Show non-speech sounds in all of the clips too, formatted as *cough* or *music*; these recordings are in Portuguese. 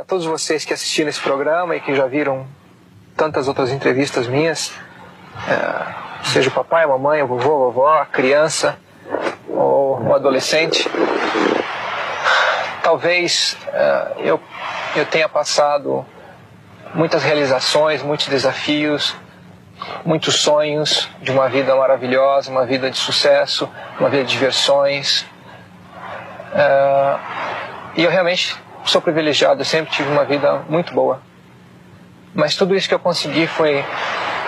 A todos vocês que assistiram esse programa e que já viram tantas outras entrevistas minhas, é, seja o papai, a mamãe, o vovô, a vovó, a criança ou o adolescente, talvez é, eu, eu tenha passado muitas realizações, muitos desafios, muitos sonhos de uma vida maravilhosa, uma vida de sucesso, uma vida de diversões. É, e eu realmente sou privilegiado, sempre tive uma vida muito boa. Mas tudo isso que eu consegui foi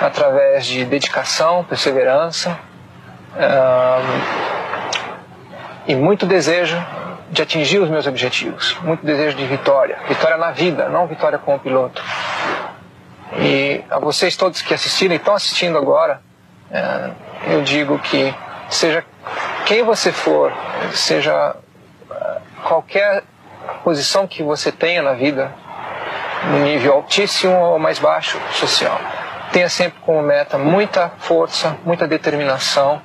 através de dedicação, perseverança e muito desejo de atingir os meus objetivos, muito desejo de vitória, vitória na vida, não vitória como piloto. E a vocês todos que assistiram e estão assistindo agora, é, eu digo que seja quem você for, seja é, qualquer posição que você tenha na vida, no nível altíssimo ou mais baixo social, tenha sempre como meta muita força, muita determinação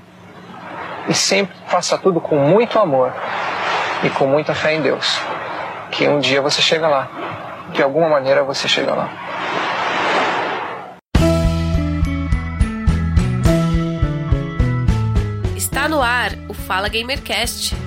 e sempre faça tudo com muito amor e com muita fé em Deus, que um dia você chega lá, de alguma maneira você chega lá. Está no ar o Fala Gamercast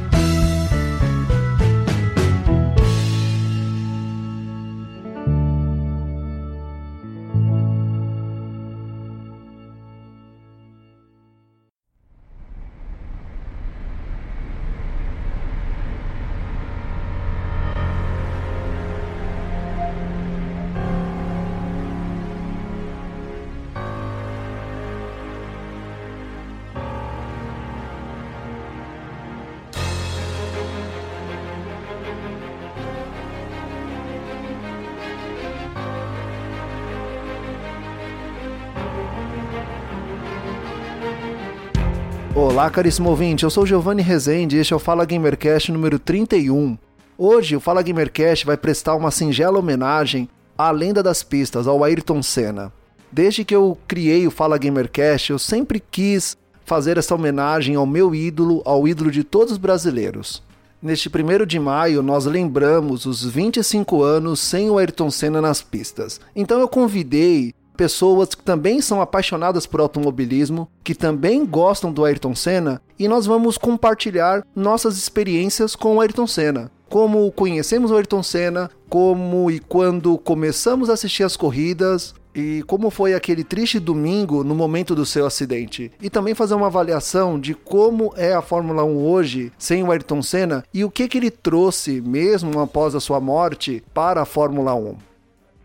Olá, caríssimo ouvinte, eu sou Giovanni Rezende e este é o Fala Gamercast número 31. Hoje, o Fala Gamercast vai prestar uma singela homenagem à lenda das pistas, ao Ayrton Senna. Desde que eu criei o Fala Gamercast, eu sempre quis fazer essa homenagem ao meu ídolo, ao ídolo de todos os brasileiros. Neste 1 de maio, nós lembramos os 25 anos sem o Ayrton Senna nas pistas. Então eu convidei pessoas que também são apaixonadas por automobilismo, que também gostam do Ayrton Senna, e nós vamos compartilhar nossas experiências com o Ayrton Senna. Como conhecemos o Ayrton Senna, como e quando começamos a assistir as corridas, e como foi aquele triste domingo no momento do seu acidente. E também fazer uma avaliação de como é a Fórmula 1 hoje sem o Ayrton Senna e o que, que ele trouxe, mesmo após a sua morte, para a Fórmula 1.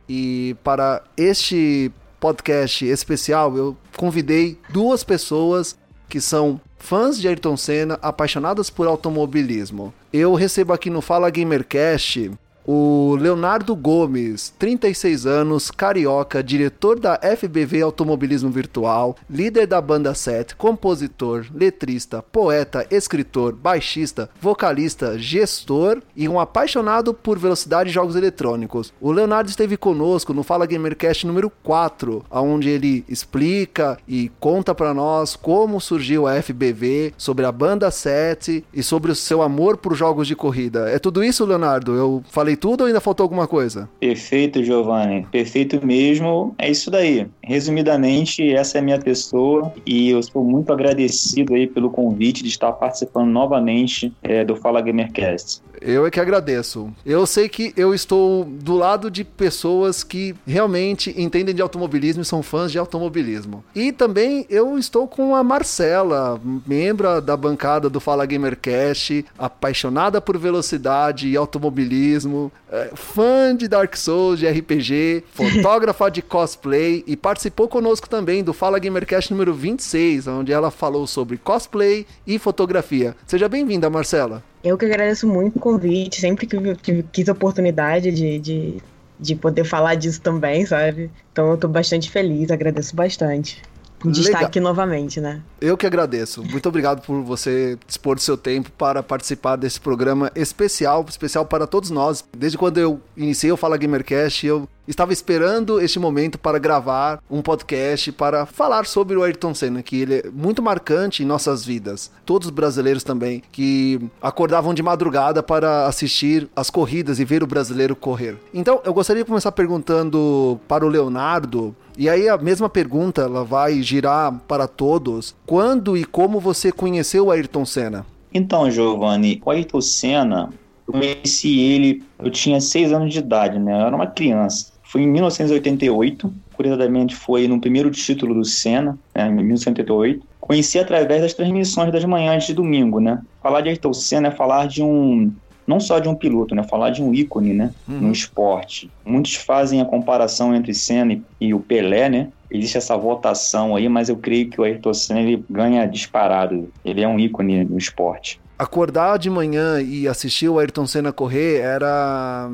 E para este podcast especial, eu convidei duas pessoas que são fãs de Ayrton Senna, apaixonadas por automobilismo. Eu recebo aqui no Fala Gamercast o Leonardo Gomes, 36 anos, carioca, diretor da FBV Automobilismo Virtual, líder da banda 7, compositor, letrista, poeta, escritor, baixista, vocalista, gestor e um apaixonado por velocidade e jogos eletrônicos. O Leonardo esteve conosco no Fala Gamercast número 4, onde ele explica e conta para nós como surgiu a FBV, sobre a banda 7 e sobre o seu amor por jogos de corrida. É tudo isso, Leonardo? Eu falei falei tudo ou ainda faltou alguma coisa? Perfeito, Giovanni. Perfeito mesmo. É isso daí. Resumidamente, essa é a minha pessoa e eu sou muito agradecido aí pelo convite de estar participando novamente é, do Fala Gamercast. Eu é que agradeço. Eu sei que eu estou do lado de pessoas que realmente entendem de automobilismo e são fãs de automobilismo. E também eu estou com a Marcela, membro da bancada do Fala Gamercast, apaixonada por velocidade e automobilismo é, fã de Dark Souls, de RPG, *laughs* fotógrafa de cosplay e participou conosco também do Fala Gamercast número 26, onde ela falou sobre cosplay e fotografia. Seja bem-vinda, Marcela. Eu que agradeço muito o convite, sempre que, que quis a oportunidade de, de, de poder falar disso também, sabe? Então eu tô bastante feliz, agradeço bastante de Legal. estar aqui novamente, né? Eu que agradeço. Muito obrigado por você dispor do seu tempo para participar desse programa especial, especial para todos nós. Desde quando eu iniciei o Fala Gamercast, eu estava esperando este momento para gravar um podcast para falar sobre o Ayrton Senna, que ele é muito marcante em nossas vidas. Todos os brasileiros também que acordavam de madrugada para assistir as corridas e ver o brasileiro correr. Então, eu gostaria de começar perguntando para o Leonardo e aí a mesma pergunta ela vai girar para todos. Quando e como você conheceu o Ayrton Senna? Então, Giovanni, o Ayrton Senna, eu conheci ele, eu tinha seis anos de idade, né? Eu era uma criança. Foi em 1988, curiosamente foi no primeiro título do Senna, né, em 1988. Conheci através das transmissões das manhãs de domingo, né? Falar de Ayrton Senna é falar de um não só de um piloto, né? Falar de um ícone, né? Uhum. No esporte. Muitos fazem a comparação entre Senna e o Pelé, né? Existe essa votação aí, mas eu creio que o Ayrton Senna ele ganha disparado. Ele é um ícone no esporte. Acordar de manhã e assistir o Ayrton Senna correr era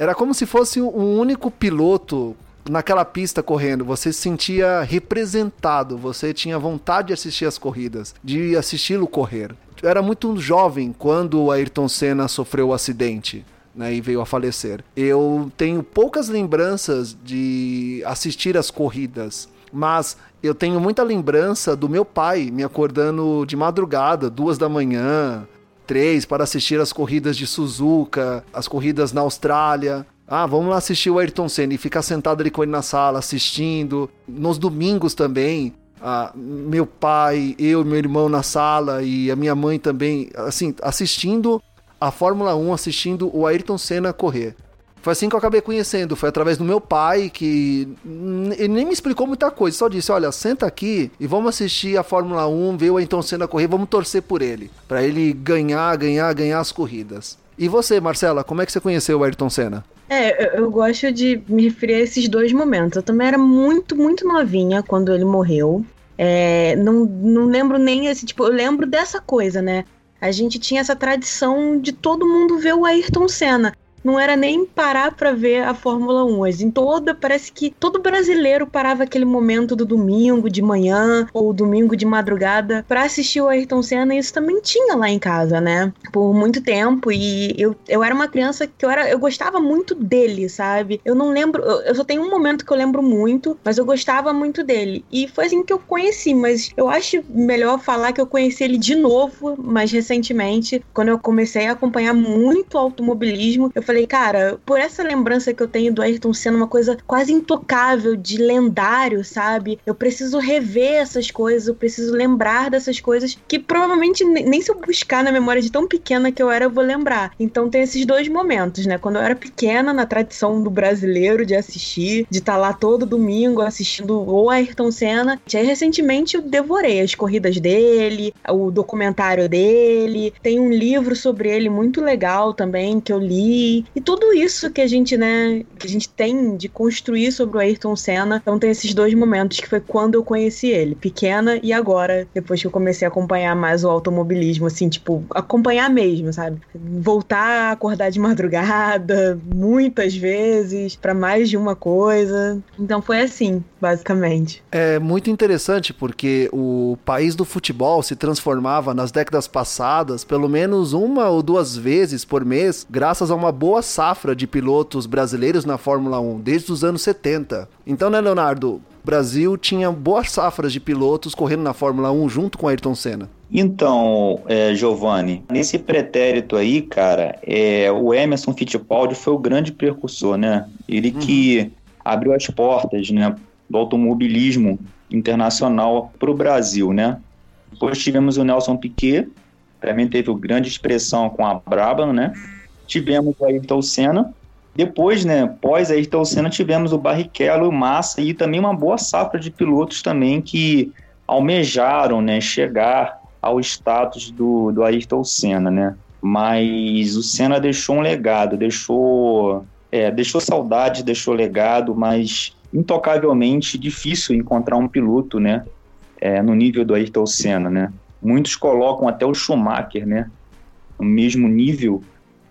era como se fosse um único piloto naquela pista correndo, você se sentia representado, você tinha vontade de assistir as corridas, de assisti-lo correr. Eu era muito jovem quando o Ayrton Senna sofreu o acidente. Né, e veio a falecer. Eu tenho poucas lembranças de assistir as corridas, mas eu tenho muita lembrança do meu pai me acordando de madrugada, duas da manhã, três, para assistir as corridas de Suzuka, as corridas na Austrália. Ah, vamos lá assistir o Ayrton Senna e ficar sentado ali com ele na sala assistindo. Nos domingos também, ah, meu pai, eu, meu irmão na sala e a minha mãe também, assim, assistindo a Fórmula 1, assistindo o Ayrton Senna correr. Foi assim que eu acabei conhecendo, foi através do meu pai que ele nem me explicou muita coisa, só disse: "Olha, senta aqui e vamos assistir a Fórmula 1, ver o Ayrton Senna correr, vamos torcer por ele, para ele ganhar, ganhar, ganhar as corridas". E você, Marcela, como é que você conheceu o Ayrton Senna? É, eu, gosto de me referir a esses dois momentos. Eu também era muito, muito novinha quando ele morreu. É, não, não lembro nem esse, tipo, eu lembro dessa coisa, né? A gente tinha essa tradição de todo mundo ver o Ayrton Senna não era nem parar para ver a Fórmula 1. Em toda, parece que todo brasileiro parava aquele momento do domingo de manhã ou domingo de madrugada para assistir o Ayrton Senna. E isso também tinha lá em casa, né? Por muito tempo. E eu, eu era uma criança que eu era, eu gostava muito dele, sabe? Eu não lembro, eu, eu só tenho um momento que eu lembro muito, mas eu gostava muito dele. E foi assim que eu conheci, mas eu acho melhor falar que eu conheci ele de novo, mais recentemente, quando eu comecei a acompanhar muito automobilismo. Eu falei, cara, por essa lembrança que eu tenho do Ayrton Senna, uma coisa quase intocável, de lendário, sabe? Eu preciso rever essas coisas, eu preciso lembrar dessas coisas que provavelmente nem se eu buscar na memória de tão pequena que eu era, eu vou lembrar. Então tem esses dois momentos, né? Quando eu era pequena, na tradição do brasileiro de assistir, de estar tá lá todo domingo assistindo o Ayrton Senna. E aí, recentemente, eu devorei as corridas dele, o documentário dele. Tem um livro sobre ele muito legal também que eu li e tudo isso que a gente, né, que a gente tem de construir sobre o Ayrton Senna. Então tem esses dois momentos que foi quando eu conheci ele, pequena e agora, depois que eu comecei a acompanhar mais o automobilismo, assim, tipo, acompanhar mesmo, sabe? Voltar a acordar de madrugada muitas vezes para mais de uma coisa. Então foi assim, basicamente. É muito interessante porque o país do futebol se transformava nas décadas passadas pelo menos uma ou duas vezes por mês, graças a uma boa boa safra de pilotos brasileiros na Fórmula 1 desde os anos 70. Então, né, Leonardo? O Brasil tinha boas safras de pilotos correndo na Fórmula 1 junto com Ayrton Senna. Então, é, Giovanni, nesse pretérito aí, cara, é, o Emerson Fittipaldi foi o grande precursor, né? Ele uhum. que abriu as portas, né, do automobilismo internacional para o Brasil, né? Depois tivemos o Nelson Piquet, também teve grande expressão com a Brabham, né? Tivemos o Ayrton Senna. Depois, né, pós Ayrton Senna, tivemos o Barrichello, o Massa e também uma boa safra de pilotos também que almejaram, né, chegar ao status do, do Ayrton Senna, né? Mas o Senna deixou um legado, deixou, é, deixou saudade, deixou legado, mas intocavelmente difícil encontrar um piloto, né, é, no nível do Ayrton Senna, né? Muitos colocam até o Schumacher, né, no mesmo nível,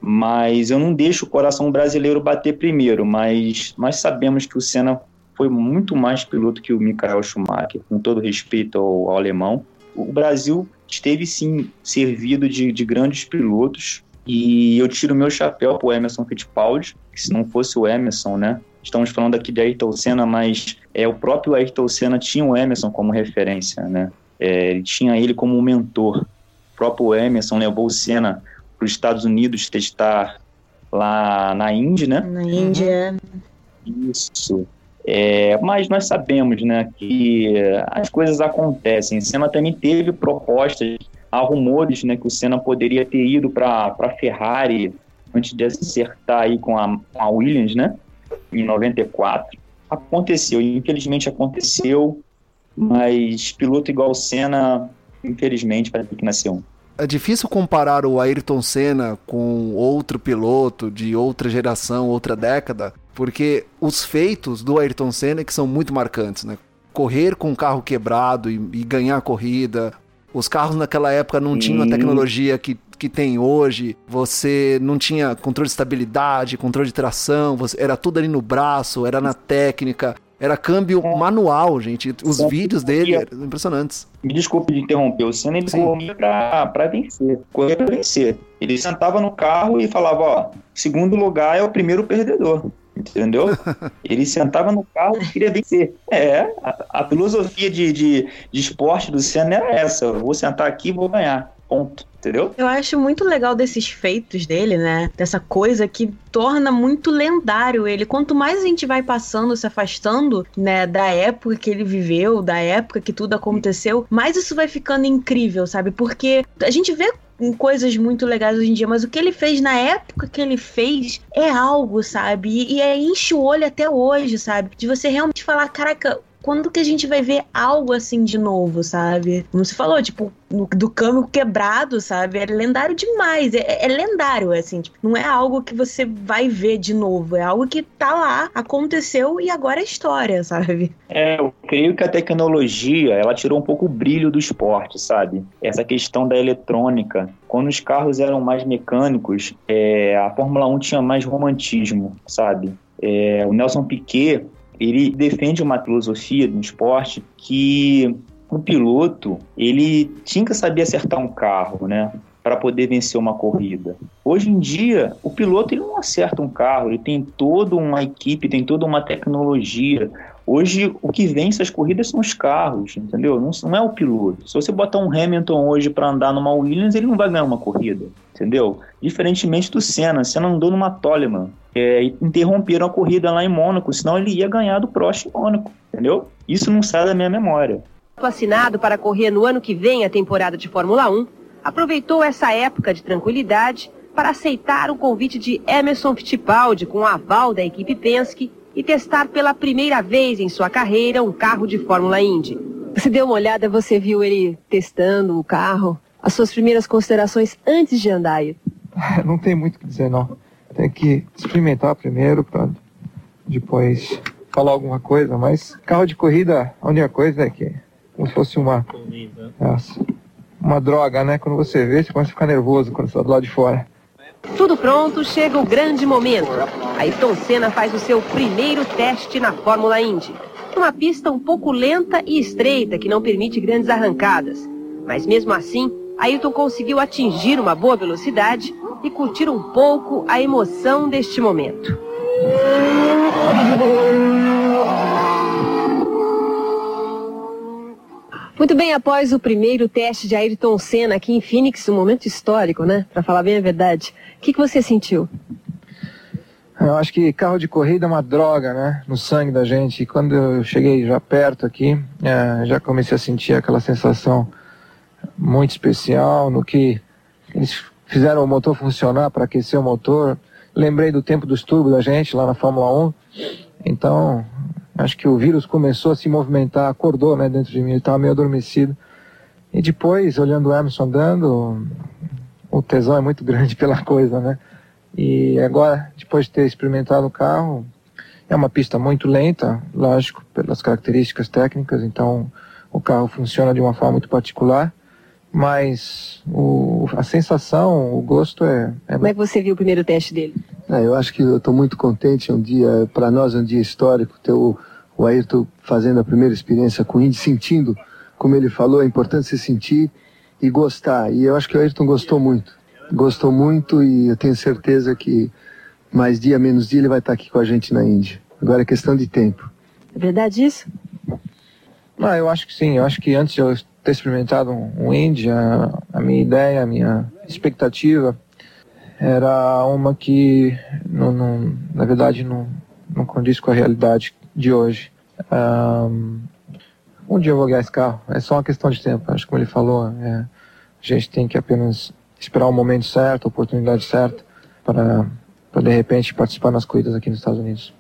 mas eu não deixo o coração brasileiro bater primeiro, mas nós sabemos que o Senna foi muito mais piloto que o Michael Schumacher, com todo respeito ao, ao alemão. O Brasil esteve sim servido de, de grandes pilotos, E eu tiro meu chapéu pro Emerson Fittipaldi, que se não fosse o Emerson, né? Estamos falando aqui de Ayrton Senna, mas é o próprio Ayrton Senna tinha o Emerson como referência, né? É, ele tinha ele como mentor. O próprio Emerson levou o Senna para os Estados Unidos testar lá na Índia, né? Na Índia. Isso. É, mas nós sabemos né, que as coisas acontecem. O Senna também teve propostas, há rumores né, que o Senna poderia ter ido para a Ferrari antes de acertar aí com a, com a Williams, né? Em 94. Aconteceu, infelizmente aconteceu, mas piloto igual o Senna, infelizmente, vai ter que nascer um é difícil comparar o Ayrton Senna com outro piloto de outra geração, outra década, porque os feitos do Ayrton Senna é que são muito marcantes, né? Correr com um carro quebrado e, e ganhar a corrida. Os carros naquela época não tinham a tecnologia que, que tem hoje. Você não tinha controle de estabilidade, controle de tração, você, era tudo ali no braço, era na técnica. Era câmbio é. manual, gente. Os vídeos dele eram impressionantes. Me desculpe de interromper. O Senna ele corria pra, pra vencer. Corria pra vencer. Ele sentava no carro e falava: Ó, segundo lugar é o primeiro perdedor. Entendeu? *laughs* ele sentava no carro e queria vencer. É, a, a filosofia de, de, de esporte do Senna era essa: eu vou sentar aqui e vou ganhar. Ponto. Entendeu? Eu acho muito legal desses feitos dele, né? Dessa coisa que torna muito lendário ele. Quanto mais a gente vai passando, se afastando, né, da época que ele viveu, da época que tudo aconteceu, mais isso vai ficando incrível, sabe? Porque a gente vê coisas muito legais hoje em dia, mas o que ele fez na época que ele fez é algo, sabe? E, e é enche o olho até hoje, sabe? De você realmente falar, caraca, quando que a gente vai ver algo assim de novo, sabe? Como você falou, tipo, do câmbio quebrado, sabe? É lendário demais. É, é lendário, assim. Tipo, não é algo que você vai ver de novo. É algo que tá lá, aconteceu e agora é história, *laughs* sabe? É, eu creio que a tecnologia, ela tirou um pouco o brilho do esporte, sabe? Essa questão da eletrônica. Quando os carros eram mais mecânicos, é, a Fórmula 1 tinha mais romantismo, sabe? É, o Nelson Piquet, ele defende uma filosofia do esporte que o piloto ele tinha que saber acertar um carro, né? Para poder vencer uma corrida. Hoje em dia, o piloto ele não acerta um carro, ele tem toda uma equipe, tem toda uma tecnologia. Hoje, o que vence as corridas são os carros, entendeu? Não, não é o piloto. Se você botar um Hamilton hoje para andar numa Williams, ele não vai ganhar uma corrida, entendeu? Diferentemente do Senna. Senna andou numa Toleman. É, interromperam a corrida lá em Mônaco, senão ele ia ganhar do Prost em Mônaco, entendeu? Isso não sai da minha memória. Assinado para correr no ano que vem a temporada de Fórmula 1, aproveitou essa época de tranquilidade para aceitar o convite de Emerson Fittipaldi com o aval da equipe Penske e testar pela primeira vez em sua carreira um carro de Fórmula Indy. Você deu uma olhada, você viu ele testando o carro? As suas primeiras considerações antes de andar aí? *laughs* Não tem muito o que dizer, não. Tem que experimentar primeiro para depois falar alguma coisa, mas carro de corrida, a única coisa é que como se fosse uma essa, uma droga, né? Quando você vê, você começa a ficar nervoso quando você está do lado de fora. Tudo pronto, chega o grande momento. Ayrton Senna faz o seu primeiro teste na Fórmula Indy. Uma pista um pouco lenta e estreita que não permite grandes arrancadas. Mas mesmo assim, Ayrton conseguiu atingir uma boa velocidade e curtir um pouco a emoção deste momento. Muito bem, após o primeiro teste de Ayrton Senna aqui em Phoenix, um momento histórico, né? Para falar bem a verdade. O que, que você sentiu? Eu acho que carro de corrida é uma droga, né? No sangue da gente. E quando eu cheguei já perto aqui, é, já comecei a sentir aquela sensação muito especial no que eles fizeram o motor funcionar para aquecer o motor. Lembrei do tempo dos turbos da gente lá na Fórmula 1. Então, acho que o vírus começou a se movimentar, acordou né, dentro de mim, ele estava meio adormecido. E depois, olhando o Emerson andando, o tesão é muito *laughs* grande pela coisa, né? E agora, depois de ter experimentado o carro, é uma pista muito lenta, lógico, pelas características técnicas, então o carro funciona de uma forma muito particular mas o, a sensação, o gosto é, é, Como é que você viu o primeiro teste dele? É, eu acho que eu estou muito contente. É um dia, para nós, é um dia histórico ter o, o Ayrton fazendo a primeira experiência com o Indy, sentindo, como ele falou, é importante se sentir e gostar. E eu acho que o Ayrton gostou muito. gostou muito e eu tenho certeza que mais dia, menos dia, ele vai estar aqui com a gente na Índia. Agora é questão de tempo. É verdade isso? Ah, eu acho que sim. Eu acho que antes de eu ter experimentado um, um Índia, a minha ideia, a minha expectativa era uma que, não, não, na verdade, não, não condiz com a realidade de hoje. Um, um dia eu vou ganhar esse carro. É só uma questão de tempo. Acho que como ele falou, é, a gente tem que apenas esperar o momento certo, a oportunidade certa para, para de repente participar nas corridas aqui nos Estados Unidos.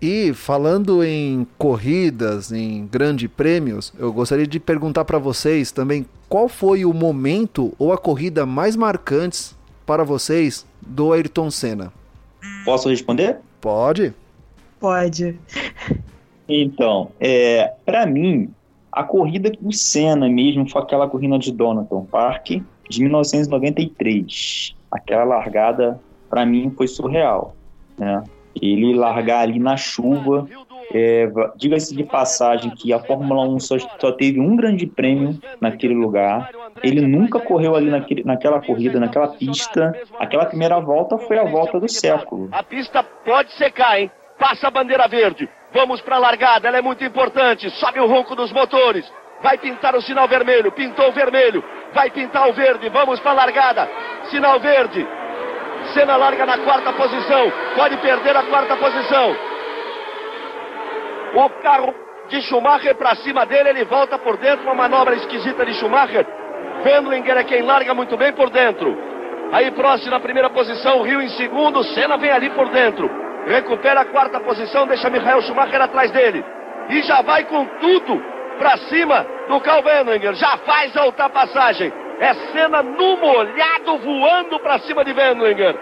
E falando em corridas, em grandes prêmios, eu gostaria de perguntar para vocês também qual foi o momento ou a corrida mais marcantes para vocês do Ayrton Senna. Posso responder? Pode. Pode. Então, é, para mim, a corrida do Senna mesmo foi aquela corrida de Donington Park de 1993. Aquela largada, para mim, foi surreal. Né? ele largar ali na chuva. É, Diga-se de passagem que a Fórmula 1 só, só, teve um grande prêmio naquele lugar. Ele nunca correu ali naquele, naquela corrida, naquela pista. Aquela primeira volta foi a volta do século. A pista pode secar, hein? Passa a bandeira verde. Vamos para a largada, ela é muito importante. Sobe o ronco dos motores. Vai pintar o sinal vermelho. Pintou o vermelho. Vai pintar o verde. Vamos para a largada. Sinal verde. Senna larga na quarta posição. Pode perder a quarta posição. O carro de Schumacher para cima dele, ele volta por dentro, uma manobra esquisita de Schumacher. Wendlinger é quem larga muito bem por dentro. Aí próximo na primeira posição, Rio em segundo, Senna vem ali por dentro. Recupera a quarta posição, deixa Michael Schumacher atrás dele. E já vai com tudo para cima do Carl Wendlinger. Já faz a ultrapassagem. É cena no molhado voando para cima de Wendlinger.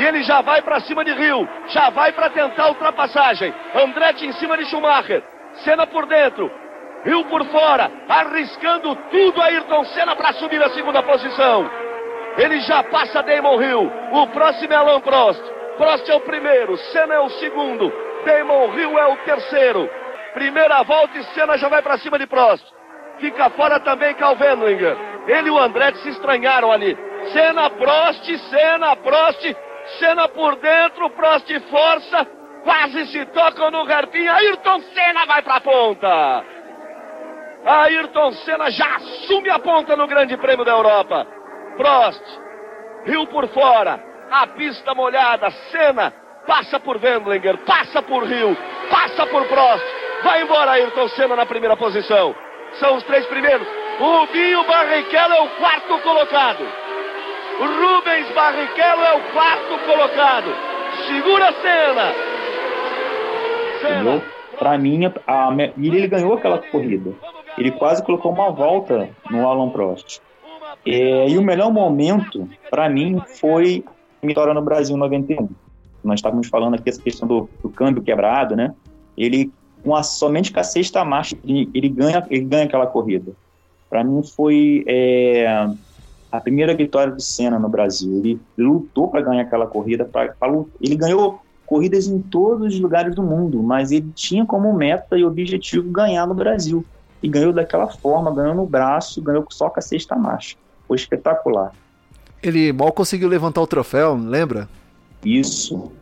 E ele já vai para cima de Rio. Já vai para tentar a ultrapassagem. Andretti em cima de Schumacher. Senna por dentro. Rio por fora. Arriscando tudo Ayrton Senna para subir a segunda posição. Ele já passa Damon Hill. O próximo é Alan Prost. Prost é o primeiro. Senna é o segundo. Damon Hill é o terceiro. Primeira volta e Senna já vai para cima de Prost. Fica fora também Calvendlinger. Ele e o Andretti se estranharam ali. Senna, Prost, Senna, Prost, Senna por dentro, Prost força, quase se tocam no Garpin. Ayrton Senna vai para a ponta. Ayrton Senna já assume a ponta no Grande Prêmio da Europa. Prost, Rio por fora, a pista molhada, Senna passa por Wendlinger, passa por Rio, passa por Prost. Vai embora Ayrton Senna na primeira posição. São os três primeiros. Rubinho Barrichello é o quarto colocado. Rubens Barrichello é o quarto colocado. Segura a cena. Para mim, a, ele ganhou aquela corrida. Ele quase colocou uma volta no Alan Prost. É, e o melhor momento, para mim, foi a vitória no Brasil 91. Nós estávamos falando aqui essa questão do, do câmbio quebrado, né? Ele com a, somente com a sexta marcha, ele, ele, ganha, ele ganha aquela corrida. Para mim foi é, a primeira vitória do Senna no Brasil. Ele lutou para ganhar aquela corrida. Pra, pra, ele ganhou corridas em todos os lugares do mundo, mas ele tinha como meta e objetivo ganhar no Brasil. E ganhou daquela forma, ganhou no braço, ganhou só com a sexta marcha. Foi espetacular. Ele mal conseguiu levantar o troféu, lembra? Isso.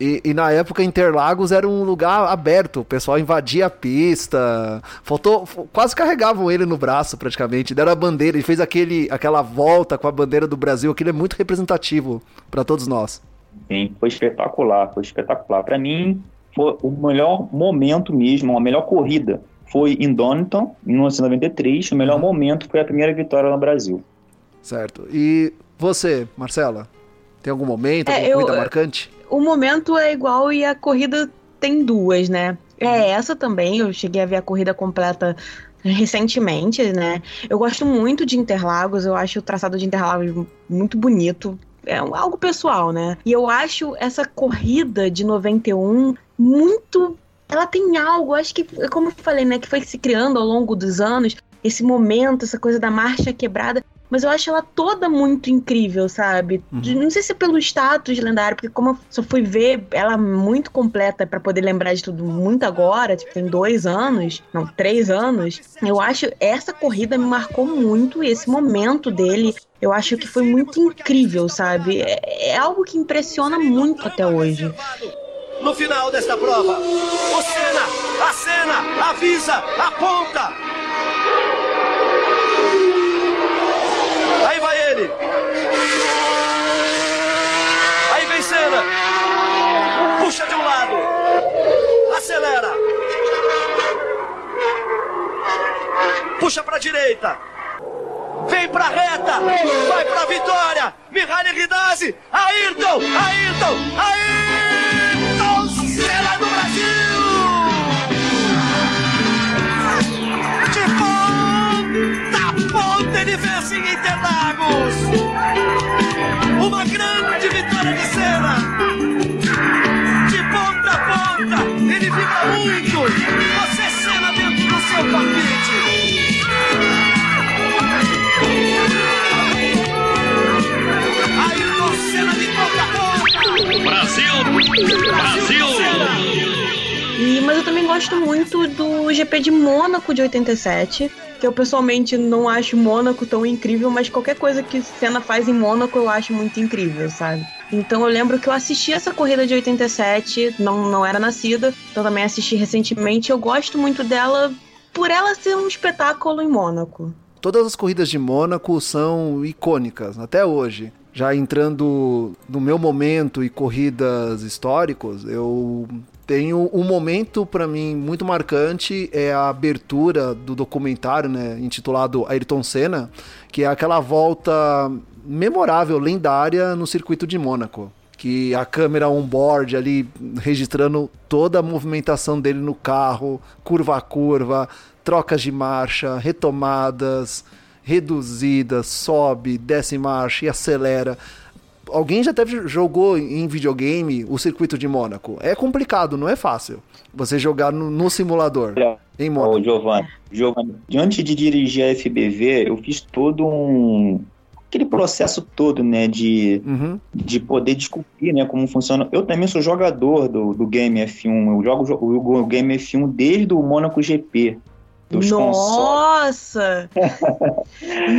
E, e, na época Interlagos era um lugar aberto, o pessoal invadia a pista, faltou, quase carregavam ele no braço praticamente, deram a bandeira, ele fez aquele, aquela volta com a bandeira do Brasil, aquilo é muito representativo para todos nós. Sim, foi espetacular, foi espetacular. Para mim, foi o melhor momento mesmo, a melhor corrida foi em Donington, em 1993, o melhor uhum. momento foi a primeira vitória no Brasil. Certo. E você, Marcela? Tem algum momento, é, alguma eu, corrida marcante? O momento é igual e a corrida tem duas, né? É uhum. essa também, eu cheguei a ver a corrida completa recentemente, né? Eu gosto muito de Interlagos, eu acho o traçado de Interlagos muito bonito. É algo pessoal, né? E eu acho essa corrida de 91 muito. Ela tem algo, acho que, como eu falei, né? Que foi se criando ao longo dos anos, esse momento, essa coisa da marcha quebrada mas eu acho ela toda muito incrível, sabe? Uhum. Não sei se é pelo status lendário, porque como eu só fui ver ela muito completa para poder lembrar de tudo muito agora, tipo, tem dois anos, não, três anos, eu acho essa corrida me marcou muito esse momento dele Eu acho que foi muito incrível, sabe? É, é algo que impressiona muito até hoje. No final desta prova, o Senna, a Senna, avisa, aponta. Puxa de um lado. Acelera. Puxa para a direita. Vem pra reta. Vai pra vitória. Mihaly Ridazzi. Ayrton. Ayrton. Ayrton Você Senna dentro do seu palpite. Ayrton Senna de ponta a ponta. Brasil! Brasil! E, mas eu também gosto muito do GP de Mônaco de 87. Que eu pessoalmente não acho Mônaco tão incrível, mas qualquer coisa que Senna faz em Mônaco eu acho muito incrível, sabe? Então eu lembro que eu assisti essa corrida de 87, não, não era nascida, então também assisti recentemente. Eu gosto muito dela por ela ser um espetáculo em Mônaco. Todas as corridas de Mônaco são icônicas, até hoje. Já entrando no meu momento e corridas históricos, eu tenho um momento para mim muito marcante é a abertura do documentário, né, intitulado Ayrton Senna, que é aquela volta memorável, lendária no circuito de Mônaco que a câmera on-board ali registrando toda a movimentação dele no carro, curva a curva, trocas de marcha, retomadas, reduzidas, sobe, desce marcha e acelera. Alguém já teve, jogou em videogame o circuito de Mônaco? É complicado, não é fácil. Você jogar no, no simulador. Em Ô, Mônaco. Giovanni, Giovanni, antes de dirigir a FBV, eu fiz todo um. Aquele processo todo, né, de, Uhum. de poder descobrir, né, como funciona. Eu também sou jogador do, do Game F1, eu jogo o, o Game F1 desde o Mônaco GP. Dos. Nossa!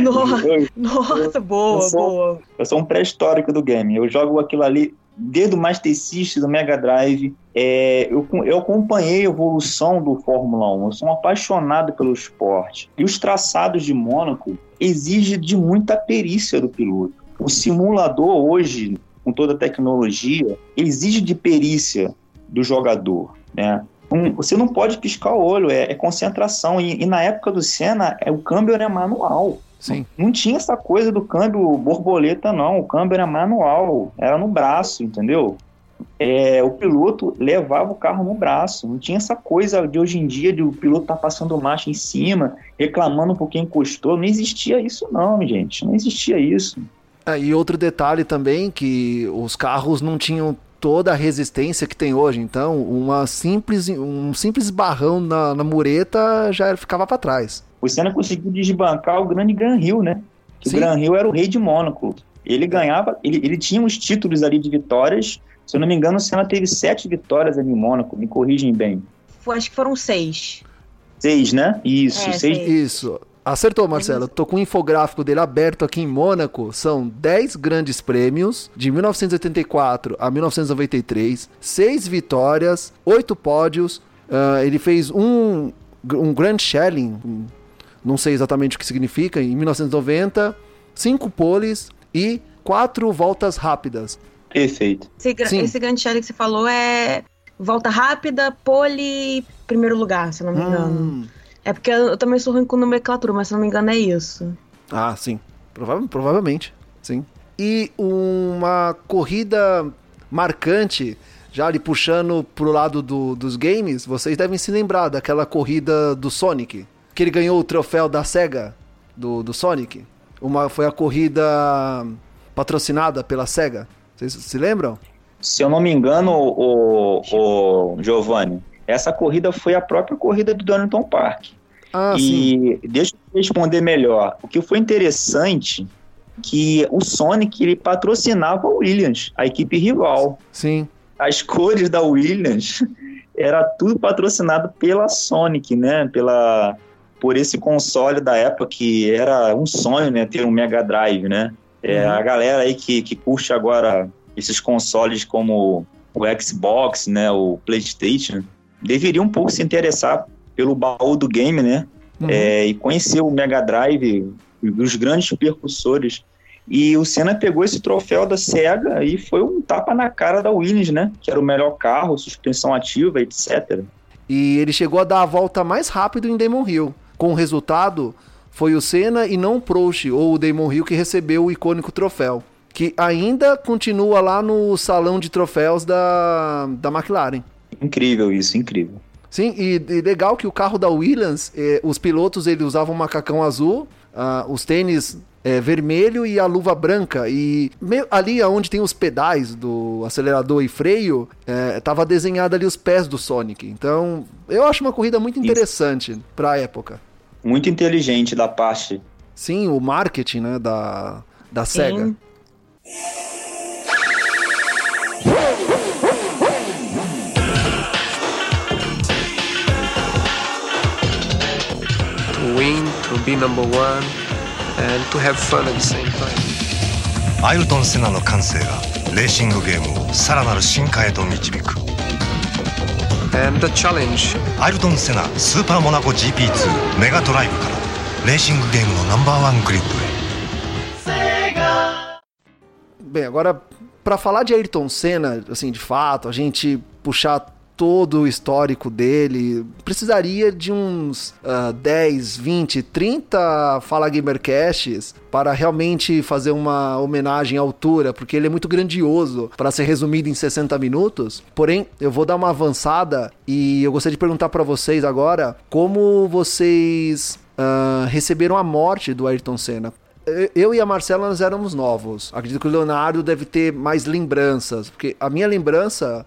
No- Eu, Nossa, boa, eu sou- boa. eu sou um pré-histórico do game. Eu jogo aquilo ali desde o Master System, do Mega Drive. É, eu, eu acompanhei a evolução do Fórmula 1. Eu sou um apaixonado pelo esporte. E os traçados de Mônaco exigem de muita perícia do piloto. O simulador hoje, com toda a tecnologia, exige de perícia do jogador, né? Um- você não pode piscar o olho, é, é concentração. E, e na época do Senna, é, o câmbio era manual. Sim. Não tinha essa coisa do câmbio borboleta, não. O câmbio era manual, era no braço, entendeu? É, o piloto levava o carro no braço. Não tinha essa coisa de hoje em dia de o piloto estar passando marcha em cima, reclamando por quem encostou. Não existia isso, não, gente. Não existia isso. Ah, e outro detalhe também que os carros não tinham toda a resistência que tem hoje. Então, uma simples, um simples barrão na, na mureta já ficava para trás. O Senna conseguiu desbancar o grande Gran Hill, né? Que Sim. o Gran Hill era o rei de Mônaco. Ele ganhava, ele, ele tinha os títulos ali de vitórias. Se eu não me engano, o Senna teve sete vitórias ali em Mônaco. Me corrigem bem. Foi- Acho que foram seis. Seis, né? Isso, É, seis. seis. Isso. Acertou, Marcelo. Tô com o infográfico dele aberto aqui em Mônaco. São 10 grandes prêmios de 1984 a 1993, 6 vitórias, 8 pódios. Ah, ele fez um, um Grand Shelling, um- não sei exatamente o que significa, em 1990, 5 poles e 4 voltas rápidas. Perfeito. Esse, Sim. esse grande challenge que você falou é volta rápida, pole, primeiro lugar, se eu não me engano. Hum. É porque eu também sou ruim com nomenclatura, mas se eu não me engano é isso. Ah, sim. Prova- provavelmente, sim. E uma corrida marcante, já ali puxando pro lado do- dos games, vocês devem se lembrar daquela corrida do Sonic, que ele ganhou o troféu da SEGA, do, do Sonic. Uma, foi a corrida patrocinada pela SEGA. Vocês se lembram? Se eu não me engano, o, o Giovanni, essa corrida foi a própria corrida do Donington Park. Ah, sim. e deixa eu responder melhor. O que foi interessante que o Sonic ele patrocinava a Williams, a equipe rival. Sim. As cores da Williams *laughs* era tudo patrocinado pela Sonic, né? Pela por esse console da época que era um sonho, né, ter um Mega Drive, né? É, uhum. A galera aí que, que curte agora esses consoles como o Xbox, né, o PlayStation, deveria um pouco se interessar pelo baú do game, né? Uhum. É, e conhecer o Mega Drive, os grandes percussores. E o Senna pegou esse troféu da SEGA e foi um tapa na cara da Williams, né? Que era o melhor carro, suspensão ativa, etc. E ele chegou a dar a volta mais rápido em Demon Hill. Com o resultado, foi o Senna e não o Prost ou o Damon Hill que recebeu o icônico troféu. Que ainda continua lá no salão de troféus da, da McLaren. Incrível isso, incrível. Sim, e, e legal que o carro da Williams, eh, os pilotos eles usavam macacão azul, ah, os tênis é, vermelho e a luva branca. E meio, ali onde tem os pedais do acelerador e freio, é, tava desenhado ali os pés do Sonic. Então, eu acho uma corrida muito interessante para a época Muito inteligente da parte. Sim, o marketing né, da, da SEGA. Sim. To win, to be number one and to have fun at the same time. アイルトン・セナの感性がレーシングゲームをさらなる進化へと導く And the challenge アイルトン・セナスーパーモナコ GP2 メガドライブからレーシングゲームのナンバーワングリッドへ Bem, agora para falar de Ayrton Senna, assim, de fato, a gente puxar todo o histórico dele, precisaria de uns uh, 10, 20, 30 Fala Gamercasts para realmente fazer uma homenagem à altura, porque ele é muito grandioso para ser resumido em 60 minutos. Porém, eu vou dar uma avançada e eu gostaria de perguntar para vocês agora como vocês uh, receberam a morte do Ayrton Senna eu e a Marcela nós éramos novos. Acredito que o Leonardo deve ter mais lembranças, porque a minha lembrança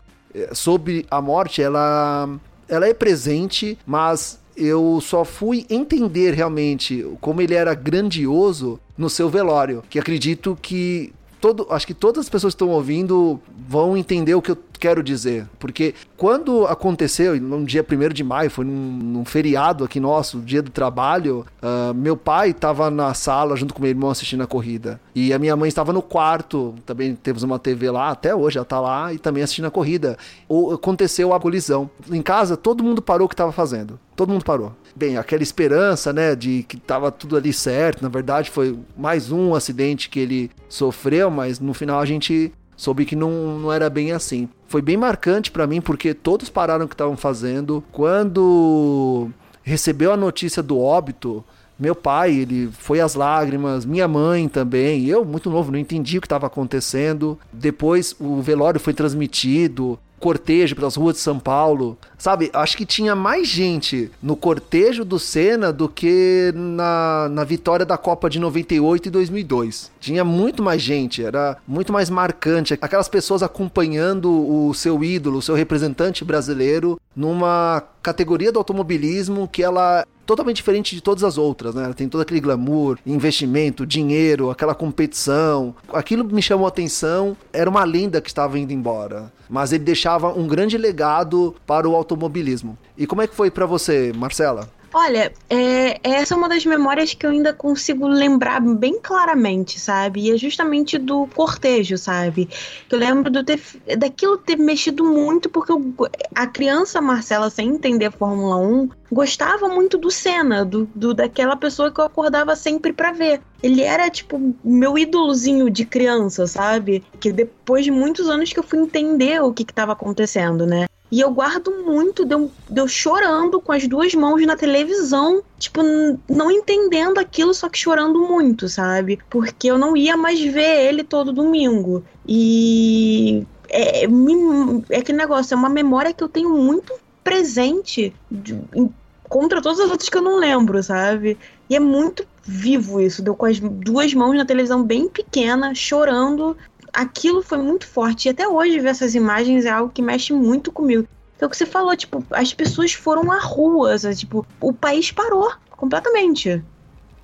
sobre a morte, ela, ela é presente, mas eu só fui entender realmente como ele era grandioso no seu velório, que acredito que todo, acho que todas as pessoas que estão ouvindo vão entender o que eu quero dizer. Porque quando aconteceu, no dia 1 de maio, foi num, num, feriado aqui nosso, dia do trabalho, uh, meu pai estava na sala junto com meu irmão assistindo a corrida. E a minha mãe estava no quarto, também temos uma TV lá, até hoje ela está lá e também assistindo a corrida. Ou aconteceu a colisão. Em casa, todo mundo parou o que estava fazendo. Todo mundo parou. Bem, aquela esperança, né, de que estava tudo ali certo, na verdade foi mais um acidente que ele sofreu, mas no final a gente soube que não, não era bem assim. Foi bem marcante para mim porque todos pararam o que estavam fazendo. Quando recebeu a notícia do óbito, meu pai, ele foi às lágrimas, minha mãe também. Eu, muito novo, não entendi o que estava acontecendo. Depois o velório foi transmitido, cortejo pelas ruas de São Paulo. Sabe, acho que tinha mais gente no cortejo do Senna do que na, na vitória da Copa de 98 e 2002. Tinha muito mais gente, era muito mais marcante. Aquelas pessoas acompanhando o seu ídolo, o seu representante brasileiro, numa categoria do automobilismo que ela totalmente diferente de todas as outras, né? Tem todo aquele glamour, investimento, dinheiro, aquela competição. Aquilo me chamou a atenção. Era uma lenda que estava indo embora, mas ele deixava um grande legado para o automobilismo. E como é que foi para você, Marcela? Olha, é, essa é uma das memórias que eu ainda consigo lembrar bem claramente, sabe? E é justamente do cortejo, sabe? Eu lembro do ter, daquilo ter mexido muito, porque eu, a criança Marcela, sem entender Fórmula 1, gostava muito do Senna, do, do daquela pessoa que eu acordava sempre para ver. Ele era, tipo, meu ídolozinho de criança, sabe? Que depois de muitos anos que eu fui entender o que, que tava acontecendo, né? E eu guardo muito de eu, de eu chorando com as duas mãos na televisão, tipo, não entendendo aquilo, só que chorando muito, sabe? Porque eu não ia mais ver ele todo domingo. E é, é aquele negócio, é uma memória que eu tenho muito presente de, em, contra todas as outras que eu não lembro, sabe? E é muito vivo isso, deu com as duas mãos na televisão bem pequena, chorando aquilo foi muito forte. E até hoje ver essas imagens é algo que mexe muito comigo. É o que você falou, tipo, as pessoas foram à rua, sabe? tipo, o país parou completamente.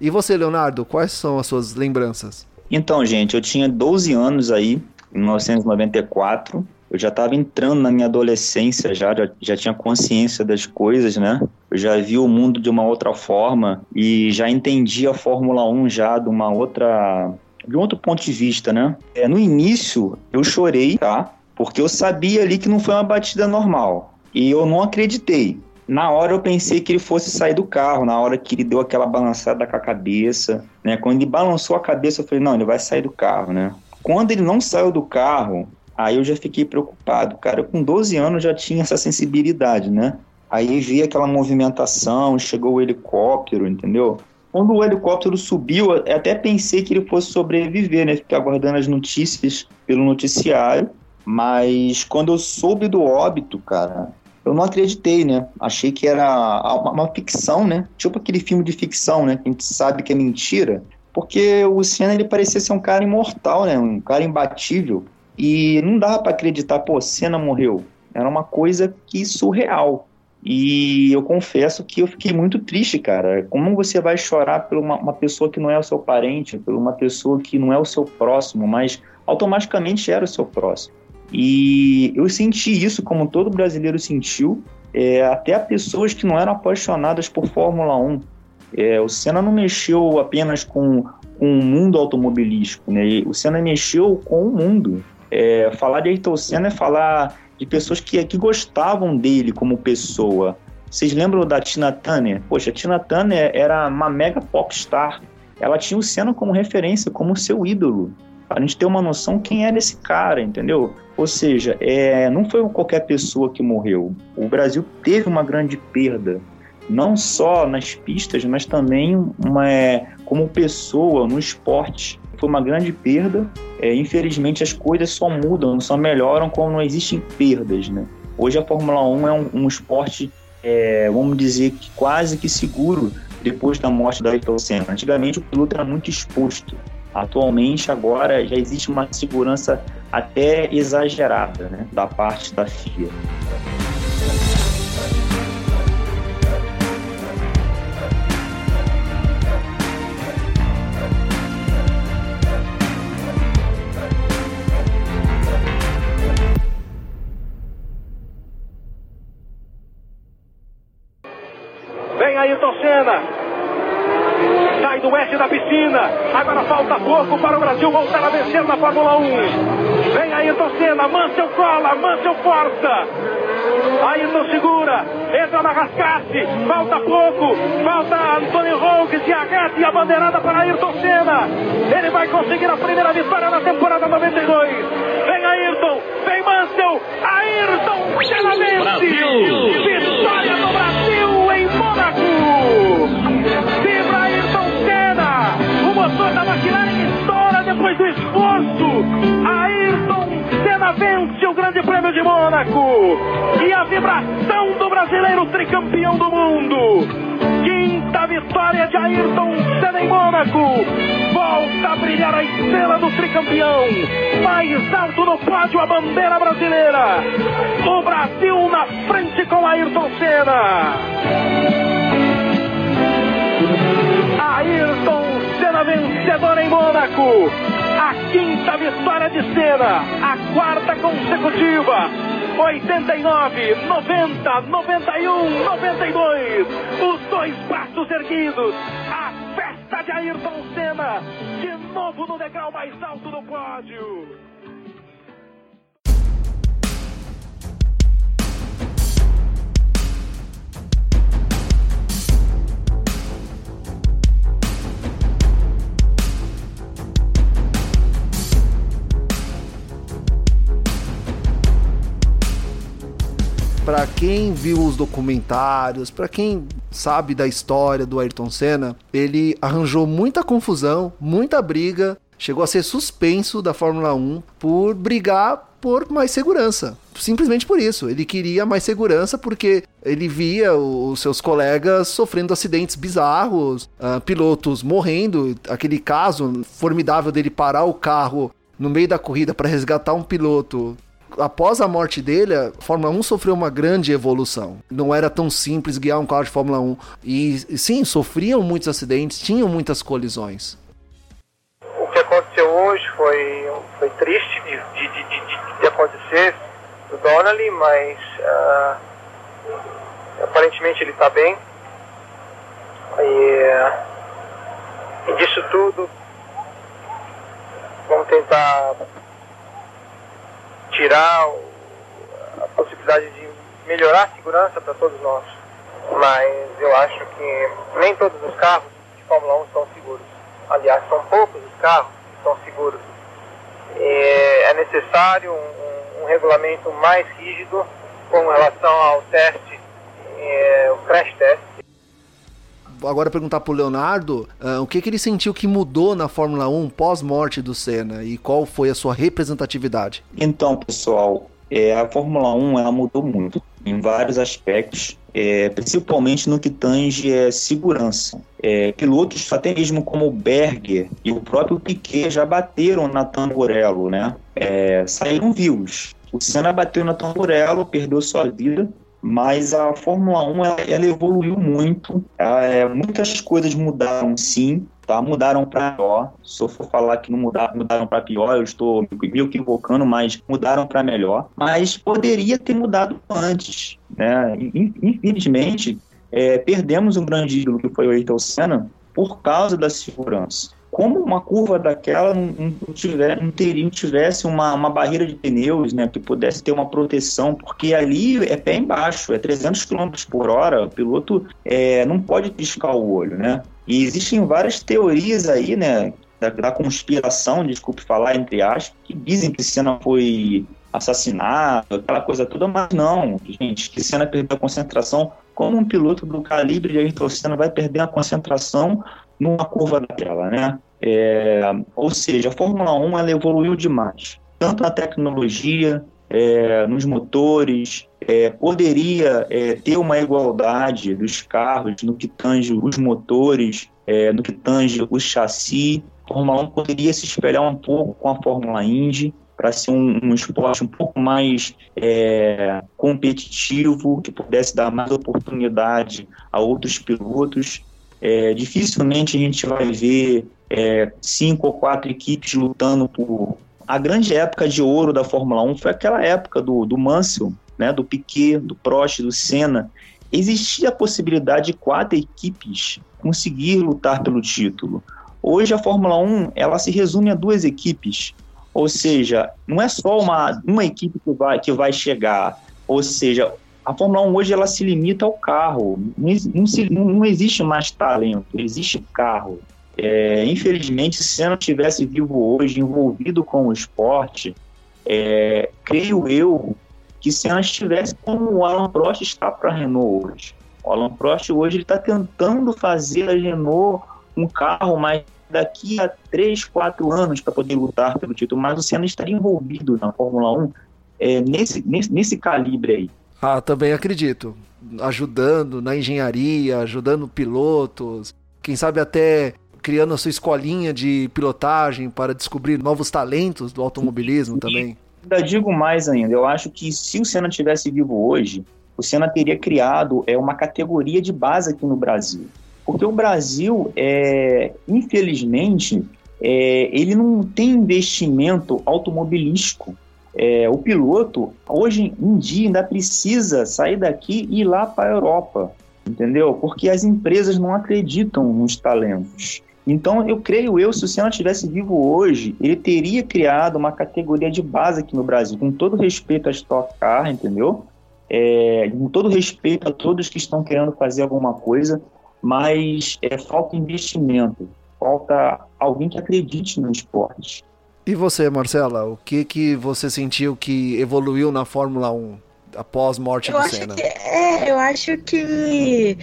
E você, Leonardo, quais são as suas lembranças? Então, gente, eu tinha 12 anos aí, em 1994. eu já estava entrando na minha adolescência, já, já, já tinha consciência das coisas, né? Eu já vi o mundo de uma outra forma e já entendi a Fórmula 1 já de uma outra de um outro ponto de vista, né? É, no início eu chorei, tá? Porque eu sabia ali que não foi uma batida normal e eu não acreditei. Na hora eu pensei que ele fosse sair do carro, na hora que ele deu aquela balançada com a cabeça, né? Quando ele balançou a cabeça, eu falei, não, ele vai sair do carro, né? Quando ele não saiu do carro, Aí eu já fiquei preocupado, cara. Com 12 anos já tinha essa sensibilidade, né? Aí vi aquela movimentação, chegou o helicóptero, entendeu? Quando o helicóptero subiu, até pensei que ele fosse sobreviver, né? Fiquei aguardando as notícias pelo noticiário. Mas quando eu soube do óbito, cara, eu não acreditei, né? Achei que era uma, uma, ficção, né? Tipo aquele filme de ficção, né? Que a gente sabe que é mentira. Porque o Senna, ele parecia ser um cara imortal, né? Um cara imbatível. E não dava para acreditar, pô, Senna morreu. Era uma coisa que surreal. E eu confesso que eu fiquei muito triste, cara. Como você vai chorar por uma, uma, pessoa que não é o seu parente, por uma pessoa que não é o seu próximo, mas automaticamente era o seu próximo? E eu senti isso, como todo brasileiro sentiu, é, até pessoas que não eram apaixonadas por Fórmula 1. É, o Senna não mexeu apenas com, com o mundo automobilístico, né? o Senna mexeu com o mundo. É, falar de Ayrton Senna é falar de pessoas que, que gostavam dele como pessoa. Vocês lembram da Tina Turner? Poxa, a Tina Turner era uma mega popstar. Ela tinha o Senna como referência, como seu ídolo. Para a gente ter uma noção quem era esse cara, entendeu? Ou seja, é, não foi qualquer pessoa que morreu. O Brasil teve uma grande perda, não só nas pistas, mas também uma, como pessoa no esporte foi uma grande perda. É, infelizmente, as coisas só mudam, só melhoram quando não existem perdas. Né? Hoje, a Fórmula 1 é um, um esporte, é, vamos dizer, que quase que seguro depois da morte da Ayrton Senna. Antigamente, o piloto era muito exposto. Atualmente, agora, já existe uma segurança até exagerada né, da parte da FIA. Força. Ayrton segura. Entra na rascasse. Falta pouco. Falta Antônio Roques e a reta e a bandeirada para Ayrton Senna. Ele vai conseguir a primeira vitória na temporada 92. Vem Ayrton. Vem Mansell. Ayrton Senna vence. Vitória do Brasil em Mônaco. Vibra Ayrton Senna. O motor da McLaren estoura depois do esforço. Ayrton Senna vence De Mônaco. E a vibração do brasileiro tricampeão do mundo. Quinta vitória de Ayrton Senna em Mônaco. Volta a brilhar a estrela do tricampeão. Mais alto no pódio a bandeira brasileira. O Brasil na frente com Ayrton Senna. Ayrton Senna vencedor em Mônaco. A quinta vitória de Senna, a quarta consecutiva. 89, 90, 91, 92. Os dois braços erguidos. A festa de Ayrton Senna. De novo no degrau mais alto do pódio. Para quem viu os documentários, para quem sabe da história do Ayrton Senna, ele arranjou muita confusão, muita briga, chegou a ser suspenso da Fórmula 1 por brigar por mais segurança. Simplesmente por isso. Ele queria mais segurança porque ele via os seus colegas sofrendo acidentes bizarros, uh, pilotos morrendo. Aquele caso formidável dele parar o carro no meio da corrida para resgatar um piloto após a morte dele, a Fórmula 1 sofreu uma grande evolução. Não era tão simples guiar um carro de Fórmula 1. E sim, sofriam muitos acidentes, tinham muitas colisões. O que aconteceu hoje foi, foi triste de, de, de, de acontecer. Donnelly, mas uh, aparentemente ele está bem. E, e disso tudo, vamos tentar tirar a possibilidade de melhorar a segurança para todos nós. Mas eu acho que nem todos os carros de Fórmula 1 são seguros. Aliás, são poucos os carros que são seguros. E é necessário um, um, regulamento mais rígido com relação ao teste, é, o crash test. Agora perguntar para o Leonardo uh, o que, que ele sentiu que mudou na Fórmula 1 pós-morte do Senna e qual foi a sua representatividade. Então, pessoal, é, a Fórmula 1 ela mudou muito em vários aspectos, é, principalmente no que tange é, segurança. É, pilotos, até mesmo como o Berger e o próprio Piquet, já bateram na Tamburello, né? É, saíram vivos. O Senna bateu na Tamburello, perdeu sua vida, mas a Fórmula 1 ela, ela evoluiu muito. É, muitas coisas mudaram, sim tá? Mudaram para pior. Se eu for falar que não mudaram, mudaram para pior, eu estou me equivocando, mas mudaram para melhor. Mas poderia ter mudado antes, né? Infelizmente, é, perdemos um grande ídolo que foi o Ayrton Senna por causa da segurança. Como uma curva daquela não, tiver, não, teria, não tivesse uma, uma barreira de pneus, né, que pudesse ter uma proteção, porque ali é pé embaixo, é 300 km por hora, o piloto é, não pode piscar o olho, né? E existem várias teorias aí, né, da, da conspiração, desculpe falar, entre aspas, que dizem que Senna foi assassinado, aquela coisa toda, mas não, gente, que Senna perdeu a concentração. Como um piloto do calibre de Ayrton Senna vai perder a concentração numa curva daquela, né? É, ou seja, a Fórmula 1 ela evoluiu demais, tanto na tecnologia, é, nos motores, é, poderia é, ter uma igualdade dos carros no que tange os motores, é, no que tange o chassi. A Fórmula 1 poderia se espelhar um pouco com a Fórmula Indy para ser um, um, esporte um pouco mais é, competitivo, que pudesse dar mais oportunidade a outros pilotos. É, dificilmente a gente vai ver é, cinco ou quatro equipes lutando por. A grande época de ouro da Fórmula 1 foi aquela época do, do Mansell, né, do Piquet, do Prost, do Senna, existia a possibilidade de quatro equipes conseguir lutar pelo título. Hoje a Fórmula 1 ela se resume a duas equipes, ou seja, não é só uma, uma equipe que vai, que vai chegar, ou seja, a Fórmula 1 hoje ela se limita ao carro, não, não, se, não existe mais talento, existe carro. É, infelizmente, se Senna tivesse vivo hoje, envolvido com o esporte, é, creio eu que se ela estivesse como o Alan Prost está para a Renault hoje. O Alan Prost hoje está tentando fazer a Renault um carro mais daqui a 3, 4 anos para poder lutar pelo título, mas o Senna estaria envolvido na Fórmula 1 é, nesse, nesse, nesse calibre aí. Ah, também acredito. Ajudando na engenharia, ajudando pilotos, quem sabe até criando a sua escolinha de pilotagem para descobrir novos talentos do automobilismo também. Ainda digo mais ainda, eu acho que se o Senna tivesse vivo hoje, o Senna teria criado é, uma categoria de base aqui no Brasil. Porque o Brasil, é, infelizmente, é, ele não tem investimento automobilístico. É, o piloto, hoje em dia, ainda precisa sair daqui e ir lá para a Europa, entendeu? Porque as empresas não acreditam nos talentos. Então, eu creio eu, se o Senna tivesse vivo hoje, ele teria criado uma categoria de base aqui no Brasil, com todo respeito a Stock Car, entendeu? É, com todo respeito a todos que estão querendo fazer alguma coisa, mas é, falta investimento, falta alguém que acredite no esporte. E você, Marcela, o que que você sentiu que evoluiu na Fórmula 1 após morte eu do Senna? Que, é, eu acho que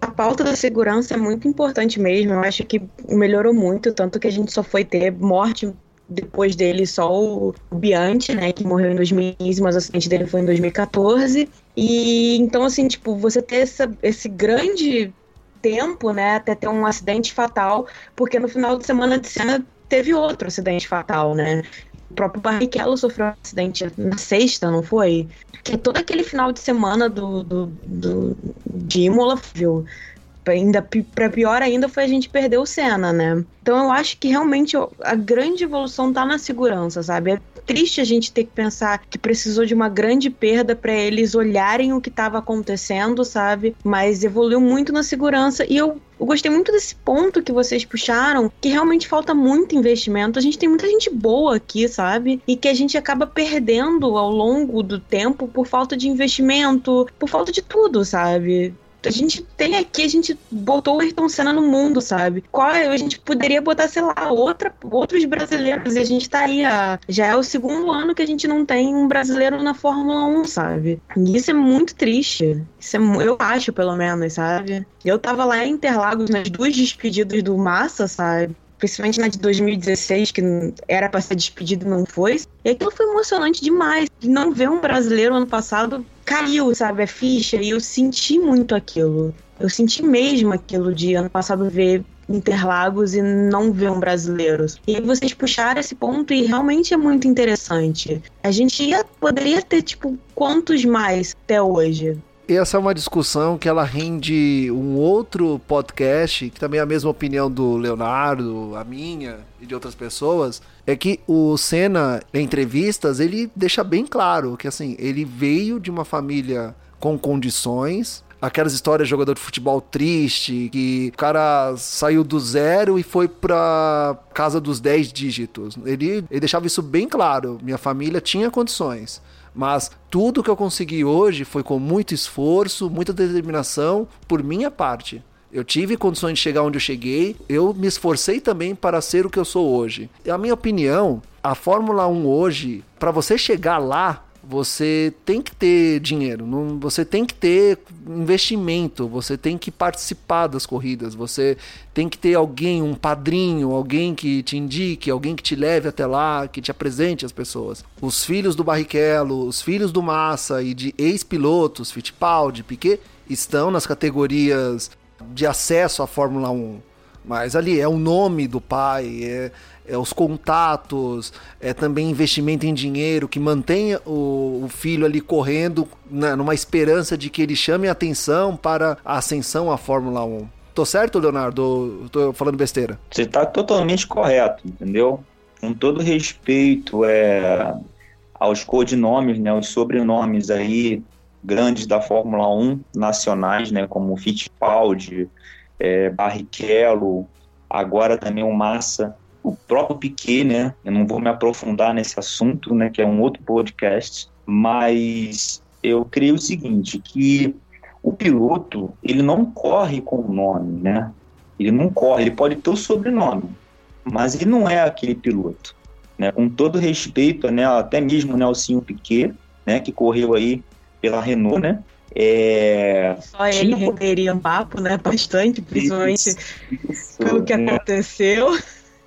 a pauta da segurança é muito importante mesmo. Eu acho que melhorou muito, tanto que a gente só foi ter morte depois dele só o Bianchi, né, que morreu em 2015, mas o acidente dele foi em 2014. E então assim, tipo, você ter essa, esse grande tempo, né, até ter um acidente fatal, porque no final de semana de cena teve outro acidente fatal, né? O próprio Barrichello sofreu um acidente na sexta, não foi? Que todo aquele final de semana do, do, do de Imola, viu? Ainda para pior ainda foi a gente perder o Senna, né? Então eu acho que realmente a grande evolução tá na segurança, sabe? Triste a gente ter que pensar que precisou de uma grande perda para eles olharem o que estava acontecendo, sabe? Mas evoluiu muito na segurança e eu eu gostei muito desse ponto que vocês puxaram, que realmente falta muito investimento. A gente tem muita gente boa aqui, sabe? E que a gente acaba perdendo ao longo do tempo por falta de investimento, por falta de tudo, sabe? A gente tem aqui, a gente botou o Ayrton Senna no mundo, sabe? Qual é? A gente poderia botar, sei lá, outra, outros brasileiros. E a gente tá aí, a, já é o segundo ano que a gente não tem um brasileiro na Fórmula 1, sabe? E isso é muito triste. Isso é, eu acho, pelo menos, sabe? Eu tava lá em Interlagos nas duas despedidas do Massa, sabe? principalmente na de 2016, que era para ser despedido e não foi. E aquilo foi emocionante demais. Não ver um brasileiro ano passado caiu, sabe, a ficha, e eu senti muito aquilo. Eu senti mesmo aquilo de ano passado ver Interlagos e não ver um brasileiro. E aí vocês puxaram esse ponto e realmente é muito interessante. A gente ia, poderia ter, tipo, quantos mais até hoje? Essa é uma discussão que ela rende um outro podcast, que também é a mesma opinião do Leonardo, a minha e de outras pessoas, é que o Senna, em entrevistas, ele deixa bem claro que assim, ele veio de uma família com condições, aquelas histórias de jogador de futebol triste, que o cara saiu do zero e foi pra casa dos 10 dígitos. Ele, ele deixava isso bem claro. Minha família tinha condições. Mas tudo que eu consegui hoje foi com muito esforço, muita determinação por minha parte. Eu tive condições de chegar onde eu cheguei, eu me esforcei também para ser o que eu sou hoje. E a minha opinião, a Fórmula 1 hoje, para você chegar lá, você tem que ter dinheiro, não, você tem que ter investimento, você tem que participar das corridas, você tem que ter alguém, um padrinho, alguém que te indique, alguém que te leve até lá, que te apresente as pessoas. Os filhos do Barrichello, os filhos do Massa e de ex-pilotos, Fittipaldi, Piquet, estão nas categorias de acesso à Fórmula 1. Mas ali é o nome do pai, é, é, os contatos, é também investimento em dinheiro que mantenha o, o filho ali correndo na, numa esperança de que ele chame a atenção para a ascensão à Fórmula 1. Tô certo, Leonardo? Tô falando besteira? Você está totalmente correto, entendeu? Com todo respeito é, aos codinomes, né, os sobrenomes aí grandes da Fórmula 1 nacionais, né, como Fittipaldi, é, Barrichello, agora também o Massa, o próprio Piquet, né? Eu não vou me aprofundar nesse assunto, né? Que é um outro podcast, mas eu creio o seguinte, que o piloto ele não corre com o nome, né? Ele não corre, ele pode ter o sobrenome, mas ele não é aquele piloto, né? Com todo respeito, né? Até mesmo o Nelsinho Piquet, né? Que correu aí pela Renault, né? É... Só ele renderia um papo, né? Bastante, principalmente isso, isso, pelo que né? aconteceu.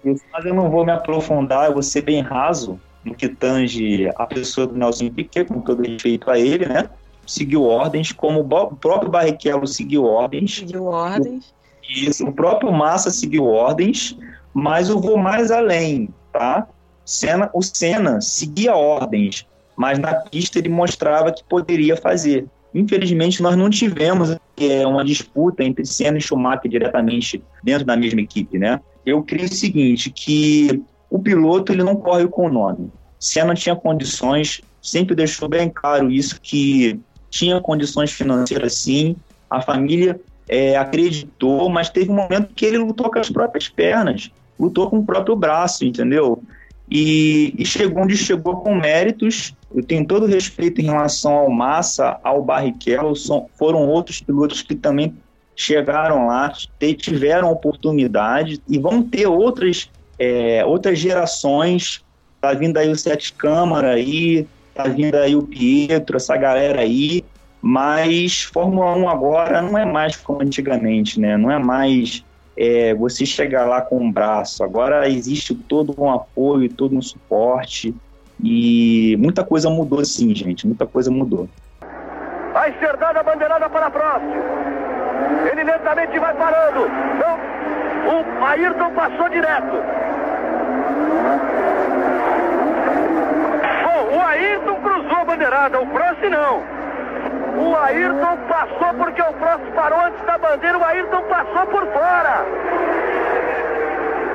Mas eu não vou me aprofundar, eu vou ser bem raso no que tange a pessoa do Nelson Piquet, com todo respeito a ele, né? Seguiu ordens, como o próprio Barrichello seguiu ordens. Seguiu ordens. Isso, o próprio Massa seguiu ordens, mas eu vou mais além, tá? Senna, o Senna seguia ordens, mas na pista ele mostrava que poderia fazer. Infelizmente, nós não tivemos é, uma disputa entre Senna e Schumacher diretamente dentro da mesma equipe, né? Eu creio o seguinte, que o piloto ele não corre com o nome. Senna tinha condições, sempre deixou bem claro isso, que tinha condições financeiras sim, a família é, acreditou, mas teve um momento que ele lutou com as próprias pernas, lutou com o próprio braço, entendeu? E, e chegou onde chegou com méritos. Eu tenho todo respeito em relação ao Massa, ao Barrichello, são, foram outros pilotos que também chegaram lá, tiveram oportunidade e vão ter outras, é, outras gerações. Tá vindo aí o Sete Câmara aí, tá vindo aí o Pietro, essa galera aí, mas Fórmula 1 agora não é mais como antigamente, né? Não é mais é, você chegar lá com um braço. Agora existe todo um apoio, todo um suporte. E muita coisa mudou sim, gente. Muita coisa mudou. Vai ser dada a bandeirada para próxima. Ele lentamente vai parando. Então, o Ayrton passou direto. Bom, o Ayrton cruzou a bandeirada, o Prost não. O Ayrton passou porque o Prost parou antes da bandeira. O Ayrton passou por fora.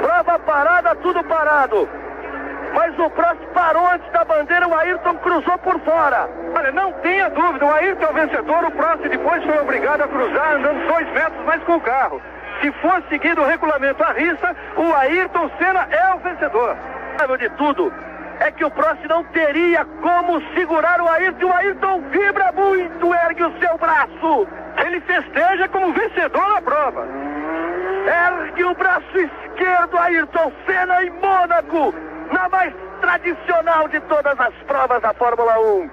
Prova parada, tudo parado. mas o Prost parou antes da bandeira, o Ayrton cruzou por fora. Olha, não tenha dúvida, o Ayrton é o vencedor, o Prost depois foi obrigado a cruzar andando dois metros mais com o carro. Se for seguido o regulamento à risca, o Ayrton Senna é o vencedor. De tudo, é que o Prost não teria como segurar o Ayrton. O Ayrton vibra muito, ergue o seu braço. Ele festeja como vencedor na prova. Ergue o braço esquerdo, Ayrton Senna em Mônaco, na mais tradicional de todas as provas da Fórmula 1.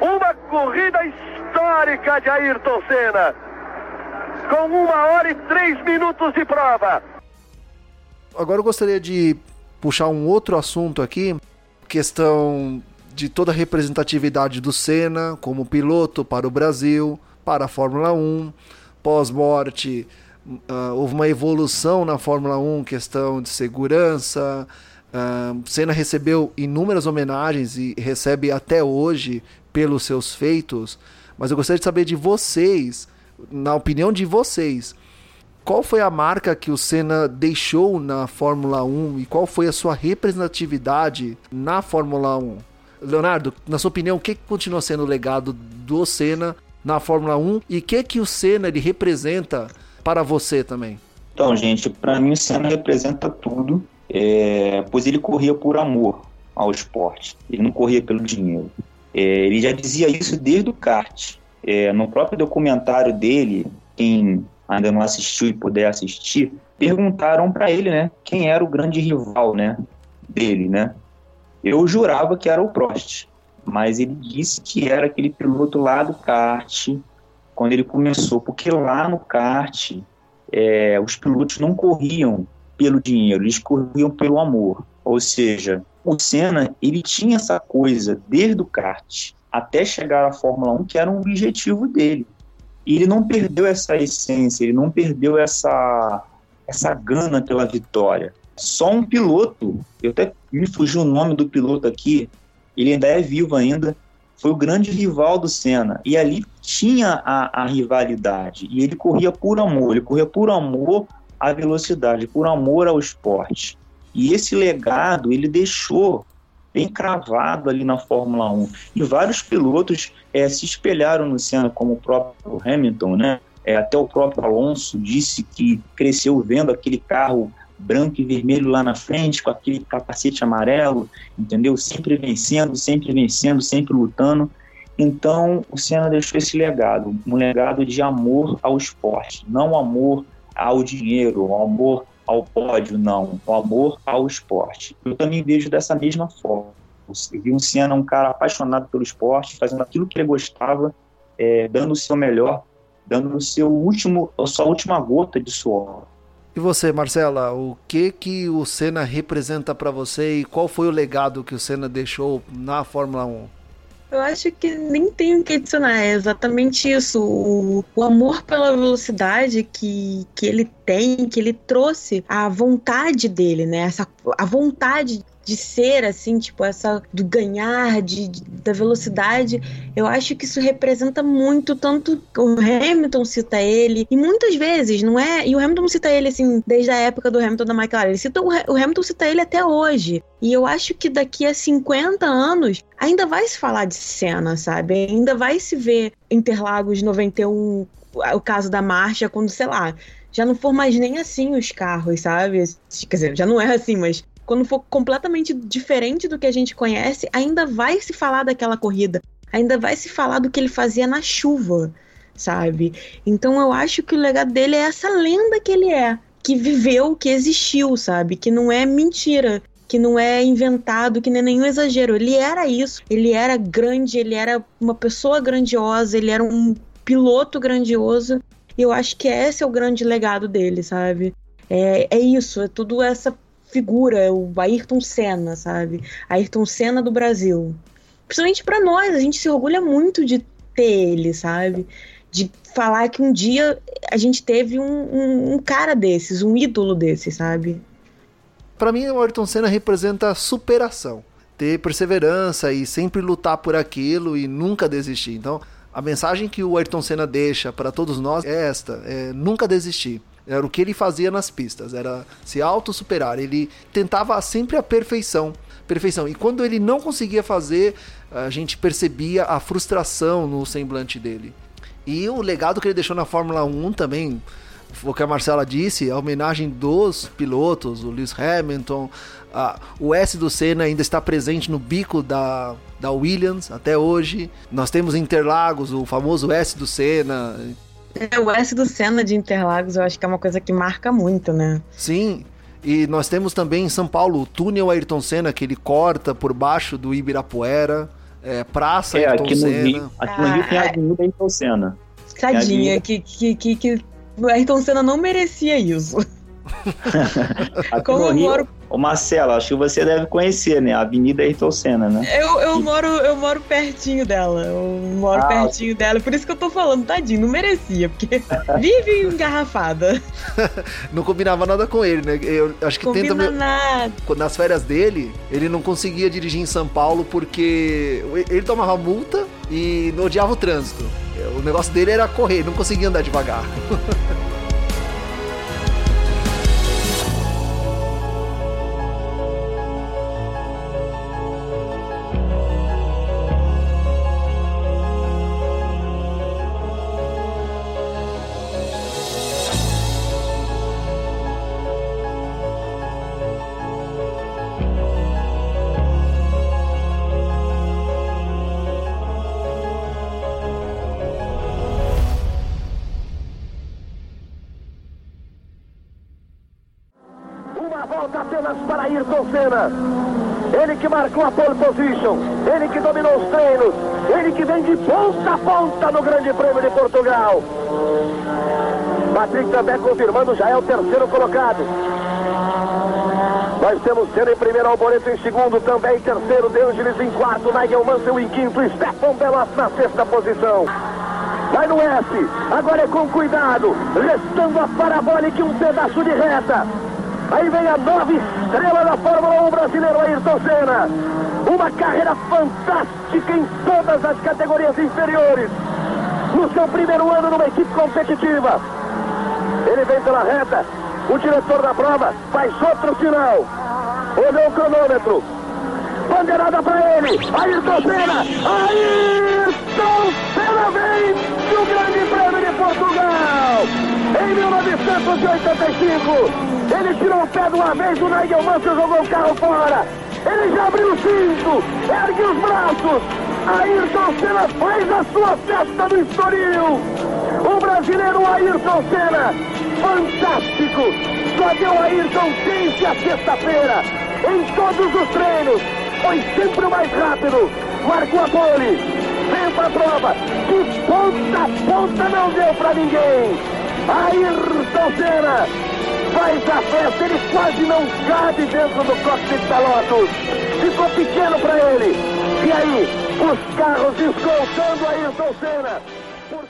Uma corrida histórica de Ayrton Senna, com uma hora e três minutos de prova. Agora eu gostaria de puxar um outro assunto aqui, questão de toda a representatividade do Senna como piloto para o Brasil, para a Fórmula 1. Pós-morte, uh, houve uma evolução na Fórmula 1, questão de segurança. Uh, Senna recebeu inúmeras homenagens e recebe até hoje pelos seus feitos. Mas eu gostaria de saber de vocês, na opinião de vocês, qual foi a marca que o Senna deixou na Fórmula 1 e qual foi a sua representatividade na Fórmula 1? Leonardo, na sua opinião, o que continua sendo o legado do Senna na Fórmula 1 e o que, que o Senna ele representa para você também? Então, gente, para mim o Senna representa tudo, é, pois ele corria por amor ao esporte, ele não corria pelo dinheiro. É, ele já dizia isso desde o kart. É, no próprio documentário dele, quem ainda não assistiu e puder assistir, perguntaram para ele, né, quem era o grande rival, né, dele, né? Eu jurava que era o Prost, mas ele disse que era aquele piloto lá do kart, quando ele começou, porque lá no kart é, os pilotos não corriam pelo dinheiro, eles corriam pelo amor. Ou seja, o Senna ele tinha essa coisa desde o kart até chegar à Fórmula 1 que era um objetivo dele. E ele não perdeu essa essência, ele não perdeu essa, essa gana pela vitória. Só um piloto, eu até me fugiu o nome do piloto aqui, ele ainda é vivo ainda, foi o grande rival do Senna. E ali tinha a, a rivalidade. E ele corria por amor, ele corria por amor à velocidade, por amor ao esporte. E esse legado ele deixou bem cravado ali na Fórmula 1. E vários pilotos é, se espelharam no Senna, como o próprio Hamilton, né? É, até o próprio Alonso disse que cresceu vendo aquele carro branco e vermelho lá na frente, com aquele capacete amarelo, entendeu? Sempre vencendo, sempre vencendo, sempre lutando. Então, o Senna deixou esse legado, um legado de amor ao esporte, não amor ao dinheiro, amor ao pódio, não. O amor ao esporte. Eu também vejo dessa mesma forma. Eu vi um Senna, um cara apaixonado pelo esporte, fazendo aquilo que ele gostava, é, dando o seu melhor, dando o seu último, a sua última gota de suor. E você, Marcela, o que que o Senna representa para você e qual foi o legado que o Senna deixou na Fórmula 1? Eu acho que nem tenho o que adicionar, é exatamente isso. O, o, amor pela velocidade que, que ele tem, que ele trouxe, a vontade dele, né? Essa, a vontade de ser assim, tipo, essa do ganhar, de, de, da velocidade, eu acho que isso representa muito, tanto o Hamilton cita ele, e muitas vezes, não é? E o Hamilton cita ele assim, desde a época do Hamilton da McLaren, ele cita o, o Hamilton cita ele até hoje. E eu acho que daqui a 50 anos ainda vai se falar de cena, sabe? Ainda vai se ver Interlagos 91, o caso da marcha, quando, sei lá, já não for mais nem assim os carros, sabe? Quer dizer, já não é assim, mas quando for completamente diferente do que a gente conhece, ainda vai se falar daquela corrida, ainda vai se falar do que ele fazia na chuva, sabe? Então eu acho que o legado dele é essa lenda que ele é, que viveu, que existiu, sabe? Que não é mentira, que não é inventado, que nem nenhum exagero. Ele era isso, ele era grande, ele era uma pessoa grandiosa, ele era um piloto grandioso. E eu acho que esse é o grande legado dele, sabe? É, é isso, é tudo essa figura, o Ayrton Senna, sabe? Ayrton Senna do Brasil. Principalmente para nós, a gente se orgulha muito de ter ele, sabe? De falar que um dia a gente teve um, um, um cara desses, um ídolo desses, sabe? Para mim, o Ayrton Senna representa superação, ter perseverança e sempre lutar por aquilo e nunca desistir. Então, a mensagem que o Ayrton Senna deixa para todos nós é esta: é nunca desistir. Era o que ele fazia nas pistas, era se auto-superar. Ele tentava sempre a perfeição. Perfeição. E quando ele não conseguia fazer, a gente percebia a frustração no semblante dele. E o legado que ele deixou na Fórmula 1 também, o que a Marcela disse, a homenagem dos pilotos, o Lewis Hamilton, a, o S do Senna ainda está presente no bico da, da Williams até hoje. Nós temos Interlagos, o famoso S do Senna. É, o S do Senna de Interlagos eu acho que é uma coisa que marca muito, né? Sim. E nós temos também em São Paulo o túnel Ayrton Senna, que ele corta por baixo do Ibirapuera. É, Praça É, Ayrton aqui no, Senna. Rio, aqui no Rio tem a Ah, Avenida Ayrton Senna. Tadinha, que, que, que, que o Ayrton Senna não merecia isso. *laughs* Como no eu moro- Ô Marcelo, acho que você deve conhecer, né? A Avenida Ayrton Senna, né? Eu, eu, moro, eu moro pertinho dela. Eu moro Ah. pertinho dela. Por isso que eu tô falando, tadinho, não merecia, porque *laughs* vive engarrafada. *laughs* Não combinava nada com ele, né? Eu acho que Combina tenta. nada. Nas férias dele, ele não conseguia dirigir em São Paulo porque ele tomava multa e não odiava o trânsito. O negócio dele era correr, não conseguia andar devagar. *laughs* volta apenas para Ayrton Senna. Ele que marcou a pole position, ele que dominou os treinos, ele que vem de ponta a ponta no Grande Prêmio de Portugal. Patrick também confirmando, já é o terceiro colocado. Nós temos Senna em primeiro, Alboreto em segundo, também em terceiro, De Angelis em quarto, Nigel Mansell em quinto, Stefan Belloff na sexta posição. Vai no S, agora é com cuidado, restando a parabólica e um pedaço de reta. Aí vem a nova estrela da Fórmula 1 brasileiro, Ayrton Senna. Uma carreira fantástica em todas as categorias inferiores. No seu primeiro ano numa equipe competitiva. Ele vem pela reta. O diretor da prova faz outro sinal. Olhou o cronômetro. Bandeirada para ele. Ayrton Senna. Ayrton Senna vem do Grande Prêmio de Portugal. Em 1985, ele tirou o pé de uma vez do Nigel Mansell jogou o carro fora. Ele já abriu o cinto, ergue os braços. Ayrton Senna faz a sua festa do Estoril. O brasileiro Ayrton Senna, fantástico. Só deu Ayrton desde a sexta-feira. Em todos os treinos, foi sempre o mais rápido. Marcou a pole. Vem pra prova. De ponta a ponta não deu pra ninguém. Ayrton Senna faz a festa. Ele quase não cabe dentro do cockpit da Lotus. Ficou pequeno pra ele. E aí, os carros escoltando Ayrton Senna. Por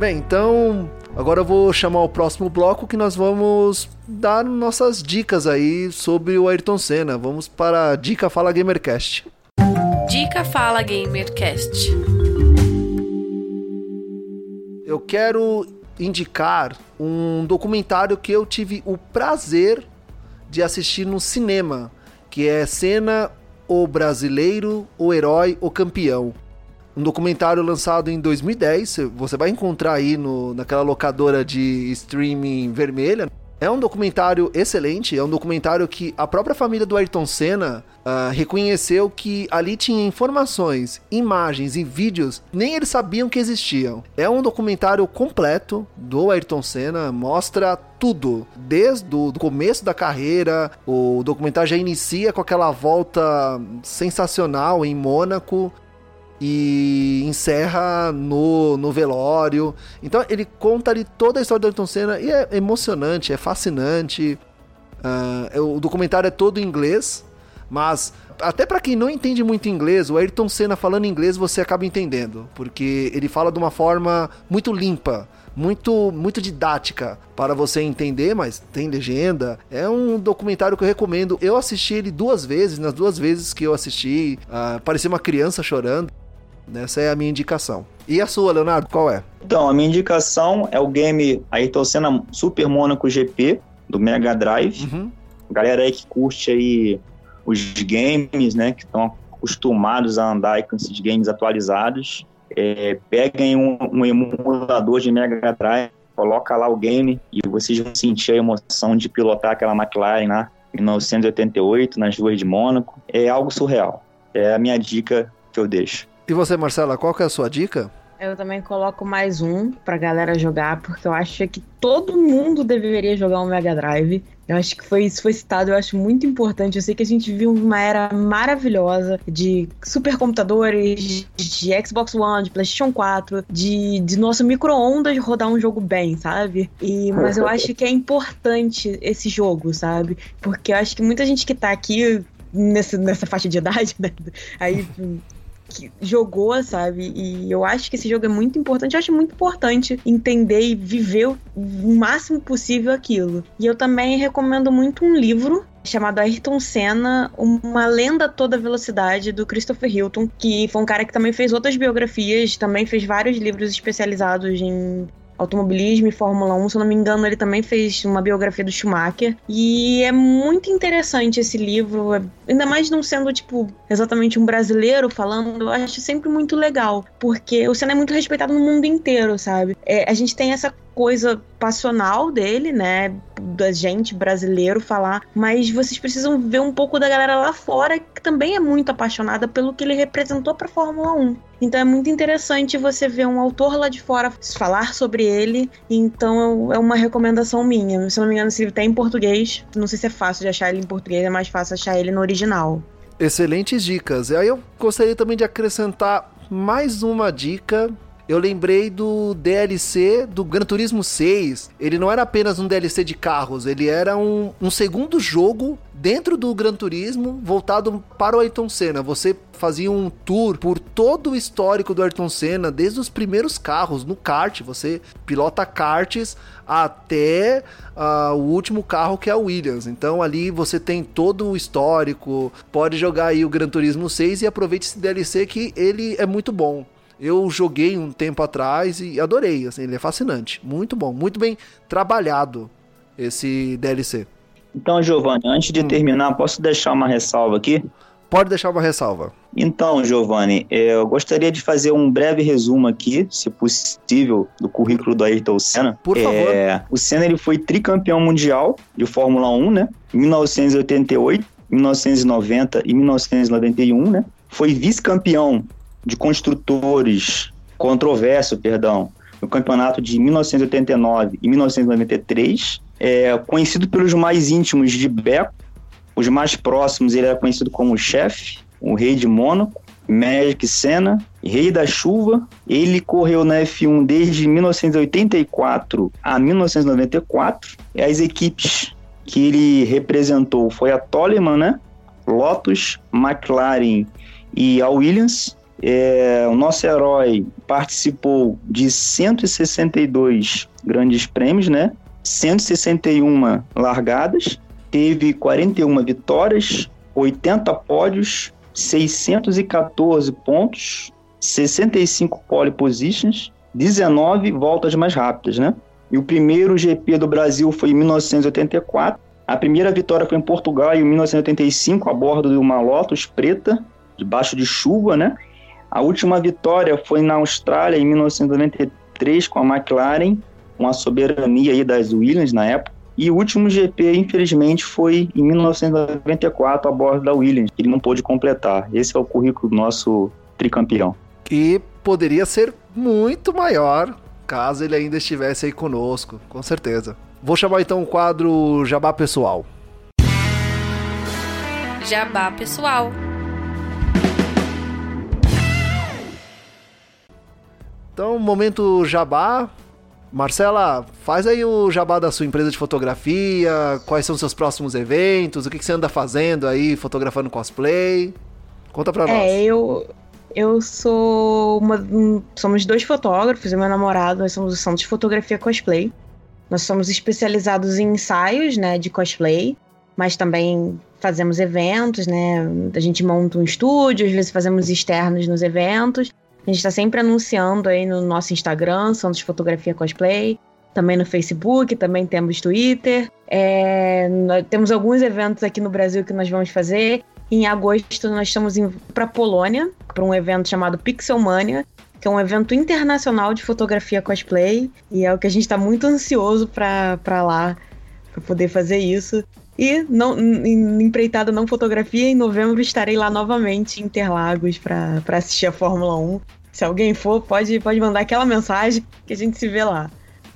Bem, então agora eu vou chamar o próximo bloco que nós vamos dar nossas dicas aí sobre o Ayrton Senna. Vamos para a Dica Fala Gamercast. Dica Fala Gamercast. Eu quero indicar um documentário que eu tive o prazer de assistir no cinema, que é Senna, o Brasileiro, o Herói, o Campeão. Um documentário lançado em 2010, você vai encontrar aí no, naquela locadora de streaming vermelha. É um documentário excelente, é um documentário que a própria família do Ayrton Senna ah, reconheceu que ali tinha informações, imagens e vídeos nem eles sabiam que existiam. É um documentário completo do Ayrton Senna, mostra tudo, desde o começo da carreira. O documentário já inicia com aquela volta sensacional em Mônaco e encerra no, no velório. Então ele conta ali toda a história do Ayrton Senna e é emocionante, é fascinante. É- o documentário é todo em inglês, Mas até para quem não entende muito inglês, o Ayrton Senna falando inglês você acaba entendendo, porque ele fala de uma forma muito limpa, muito muito didática para você entender, mas tem legenda. É um documentário que eu recomendo. Eu assisti ele duas vezes, nas duas vezes que eu assisti, uh, parecia uma criança chorando. Essa é a minha indicação. E a sua, Leonardo, qual é? Então, a minha indicação é o game Ayrton Super Monaco GP do Mega Drive. Uhum. Galera aí que curte aí os games, né, que estão acostumados a andar com esses games atualizados, é, peguem um, um, emulador de Mega Drive, coloca lá o game e vocês vão sentir a emoção de pilotar aquela McLaren lá em 1988 nas ruas de Mônaco. É algo surreal. É a minha dica que eu deixo. E você, Marcela, qual que é a sua dica? Eu também coloco mais um pra galera jogar, porque eu acho que todo mundo deveria jogar um Mega Drive. Eu acho que foi isso foi citado, eu acho muito importante. Eu sei que a gente viu uma era maravilhosa de supercomputadores, de Xbox One, de PlayStation 4, de, de nosso micro-ondas rodar um jogo bem, sabe? E, mas eu acho que é importante esse jogo, sabe? Porque eu acho que muita gente que tá aqui nessa, nessa faixa de idade, *laughs* né? Aí que jogou, sabe? E eu acho que esse jogo é muito importante. Eu acho muito importante entender e viver o máximo possível aquilo. E eu também recomendo muito um livro chamado Ayrton Senna, uma lenda toda velocidade do Christopher Hilton, que foi um cara que também fez outras biografias, também fez vários livros especializados em automobilismo e Fórmula 1. Se eu não me engano, ele também fez uma biografia do Schumacher. E é muito interessante esse livro, é, ainda mais não sendo, tipo, exatamente um brasileiro falando, eu acho sempre muito legal, porque o Senna é muito respeitado no mundo inteiro, sabe? É, a gente tem essa coisa passional dele, né? Da gente brasileiro falar, mas vocês precisam ver um pouco da galera lá fora que também é muito apaixonada pelo que ele representou para Fórmula 1. Então é muito interessante você ver um autor lá de fora falar sobre ele. Então é uma recomendação minha. Se não me engano, esse livro tem em português. Não sei se é fácil de achar ele em português, é mais fácil achar ele no original. Excelentes dicas. E aí eu gostaria também de acrescentar mais uma dica eu lembrei do DLC do Gran Turismo 6. Ele não era apenas um DLC de carros, ele era um, um segundo jogo dentro do Gran Turismo voltado para o Ayrton Senna. Você fazia um tour por todo o histórico do Ayrton Senna, desde os primeiros carros no kart. Você pilota karts até uh, o último carro que é o Williams. Então ali você tem todo o histórico. Pode jogar aí o Gran Turismo 6 e aproveite esse DLC que ele é muito bom. Eu joguei um tempo atrás e adorei, assim, ele é fascinante. Muito bom, muito bem trabalhado esse DLC. Então, Giovanni, antes de hum. terminar, posso deixar uma ressalva aqui? Pode deixar uma ressalva. Então, Giovanni, é, eu gostaria de fazer um breve resumo aqui, se possível, do currículo do Ayrton Senna. Por favor. É, o Senna ele foi tricampeão mundial de Fórmula 1, né? Em 1988, 1990 e 1991, né? Foi vice-campeão de construtores, controverso, perdão, no campeonato de 1989 e 1993, é, conhecido pelos mais íntimos de Beco, os mais próximos ele era conhecido como chefe, o rei de Mônaco, Magic Senna, rei da chuva. Ele correu na F1 desde 1984 a 1994. E as equipes que ele representou foi a Toleman, né? Lotus, McLaren e a Williams. É, o nosso herói participou de 162 grandes prêmios, né? 161 largadas, teve 41 vitórias, 80 pódios, 614 pontos, 65 pole positions, 19 voltas mais rápidas, né? E o primeiro GP do Brasil foi em 1984. A primeira vitória foi em Portugal em 1985 a bordo de uma Lotus preta, debaixo de chuva, né? A última vitória foi na Austrália em 1993 com a McLaren, com a soberania aí das Williams na época. E o último GP, infelizmente, foi em 1994 a bordo da Williams. Ele não pôde completar. Esse é o currículo do nosso tricampeão. E poderia ser muito maior caso ele ainda estivesse aí conosco, com certeza. Vou chamar então o quadro Jabá Pessoal. Jabá Pessoal. Então, momento jabá. Marcela, faz aí o jabá da sua empresa de fotografia, quais são os seus próximos eventos, o que, que você anda fazendo aí, fotografando cosplay. Conta pra nós. É, eu, eu sou uma. um- somos dois fotógrafos, e meu namorado, nós somos o Santos Fotografia Cosplay. Nós somos especializados em ensaios, né, de cosplay, mas também fazemos eventos, né? A gente monta um estúdio, às vezes fazemos externos nos eventos. A gente está sempre anunciando aí no nosso Instagram, Santos Fotografia Cosplay, também no Facebook, também temos Twitter. É, nós temos alguns eventos aqui no Brasil que nós vamos fazer. Em agosto nós estamos para Polônia, para um evento chamado Pixelmania, que é um evento internacional de fotografia cosplay, e é o que a gente está muito ansioso para lá, para poder fazer isso. E não, em empreitada não fotografia, em novembro estarei lá novamente em Interlagos para assistir a Fórmula 1. Se alguém for, pode, pode mandar aquela mensagem que a gente se vê lá.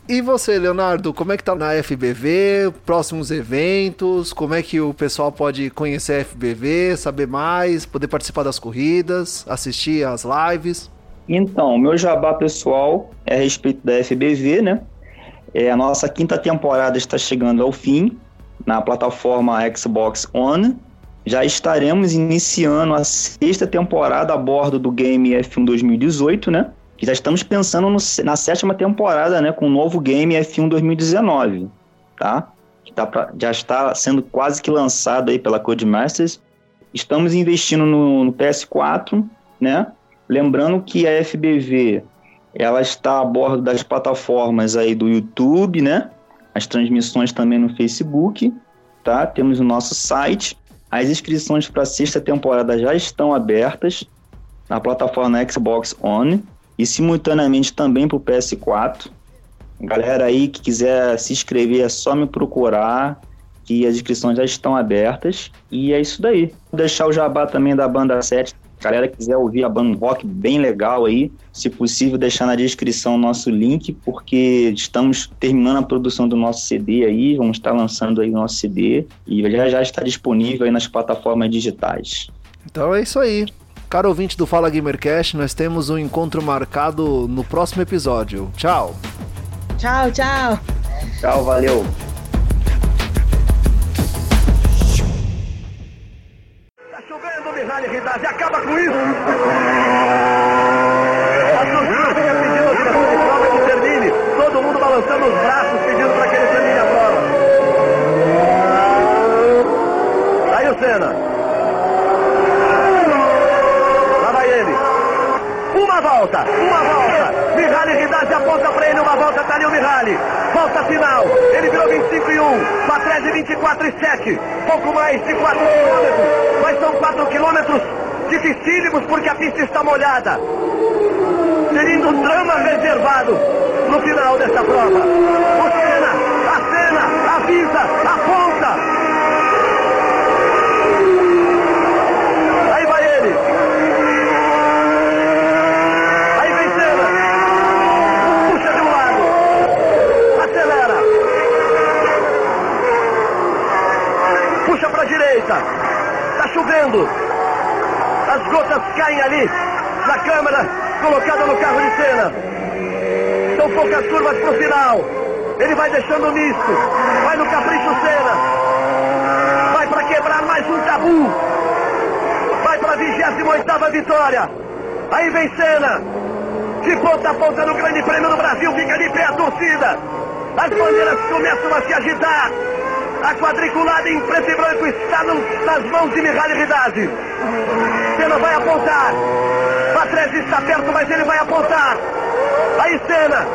E você, Leonardo, como é que tá na FBV? Próximos eventos? Como é que o pessoal pode conhecer a FBV, saber mais, poder participar das corridas, assistir às lives? Então, o meu jabá pessoal é a respeito da FBV, né? É, a nossa quinta temporada está chegando ao fim na plataforma Xbox One. Já estaremos iniciando a sexta temporada a bordo do game F1 2018, né? E já estamos pensando no- na sétima temporada, né? Com o novo game F1 2019, tá? Que tá pra- já está sendo quase que lançado aí pela Codemasters. Estamos investindo no, no PS4, né? Lembrando que a FBV ela está a bordo das plataformas aí do YouTube, né? As transmissões também no Facebook, tá? Temos o nosso site. As inscrições para a sexta temporada já estão abertas na plataforma Xbox One e simultaneamente também para o PS4. Galera aí que quiser se inscrever é só me procurar que as inscrições já estão abertas e é isso daí. Deixar o jabá também da banda 7 galera quiser ouvir a banda rock bem legal aí, se possível deixar na descrição o nosso link, porque estamos terminando a produção do nosso CD aí, vamos estar lançando aí o nosso CD e já já está disponível aí nas plataformas digitais. Então é isso aí. Caro ouvinte do Fala Gamercast, nós temos um encontro marcado no próximo episódio. Tchau! Tchau, tchau! Tchau, valeu! Chovendo, Mihaly Ridazzi, acaba com isso! A torcida pedindo ao diretor de prova que termine, todo mundo balançando os braços pedindo para que ele termine a prova. Aí o Senna. Lá vai ele. Uma volta, uma volta. Ridazzi aponta para ele uma volta, tá ali o Mihaly. Volta final. Ele virou 25 e 1. Patrese 24 e 7. Pouco mais de 4 quilômetros. Mas são 4 quilômetros dificílimos porque a pista está molhada. Teria um drama reservado no final dessa prova. O Senna, a Senna, avisa, aponta. Aí vai ele. Aí vem Senna. Puxa de um lado. Acelera. Puxa para a direita. As gotas caem ali na câmera colocada no carro de Senna. São poucas curvas pro final. Ele vai deixando misto. Vai no capricho Senna. Vai para quebrar mais um tabu. Vai para a 28 vitória. Aí vem Senna. De ponta a ponta no Grande Prêmio do Brasil. Fica de pé a torcida. As bandeiras começam a se agitar. A quadriculada em preto e branco está nas mãos de Mihaly Ridazzi. Senna vai apontar. Patrese está perto, mas ele vai apontar. Aí Senna,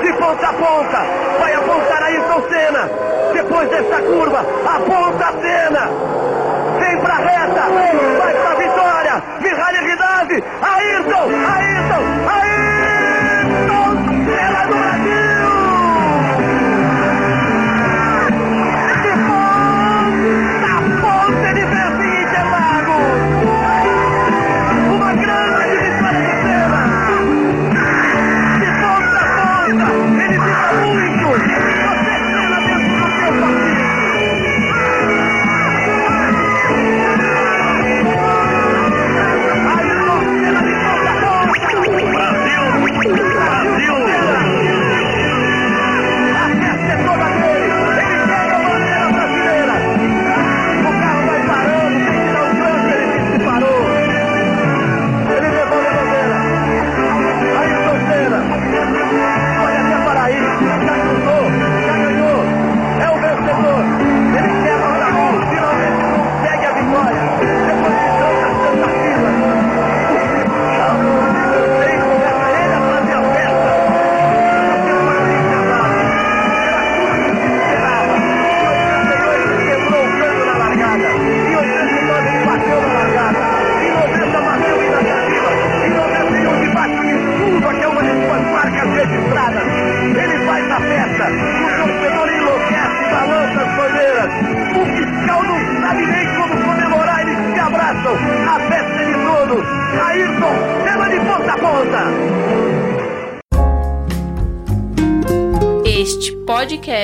de ponta a ponta, vai apontar Ayrton Senna. Depois dessa curva, aponta Senna. Vem pra reta, vai pra vitória. Mihaly Ridazzi, Ayrton, Ayrton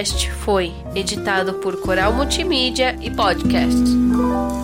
podcast foi editado por Coral Multimídia e Podcasts.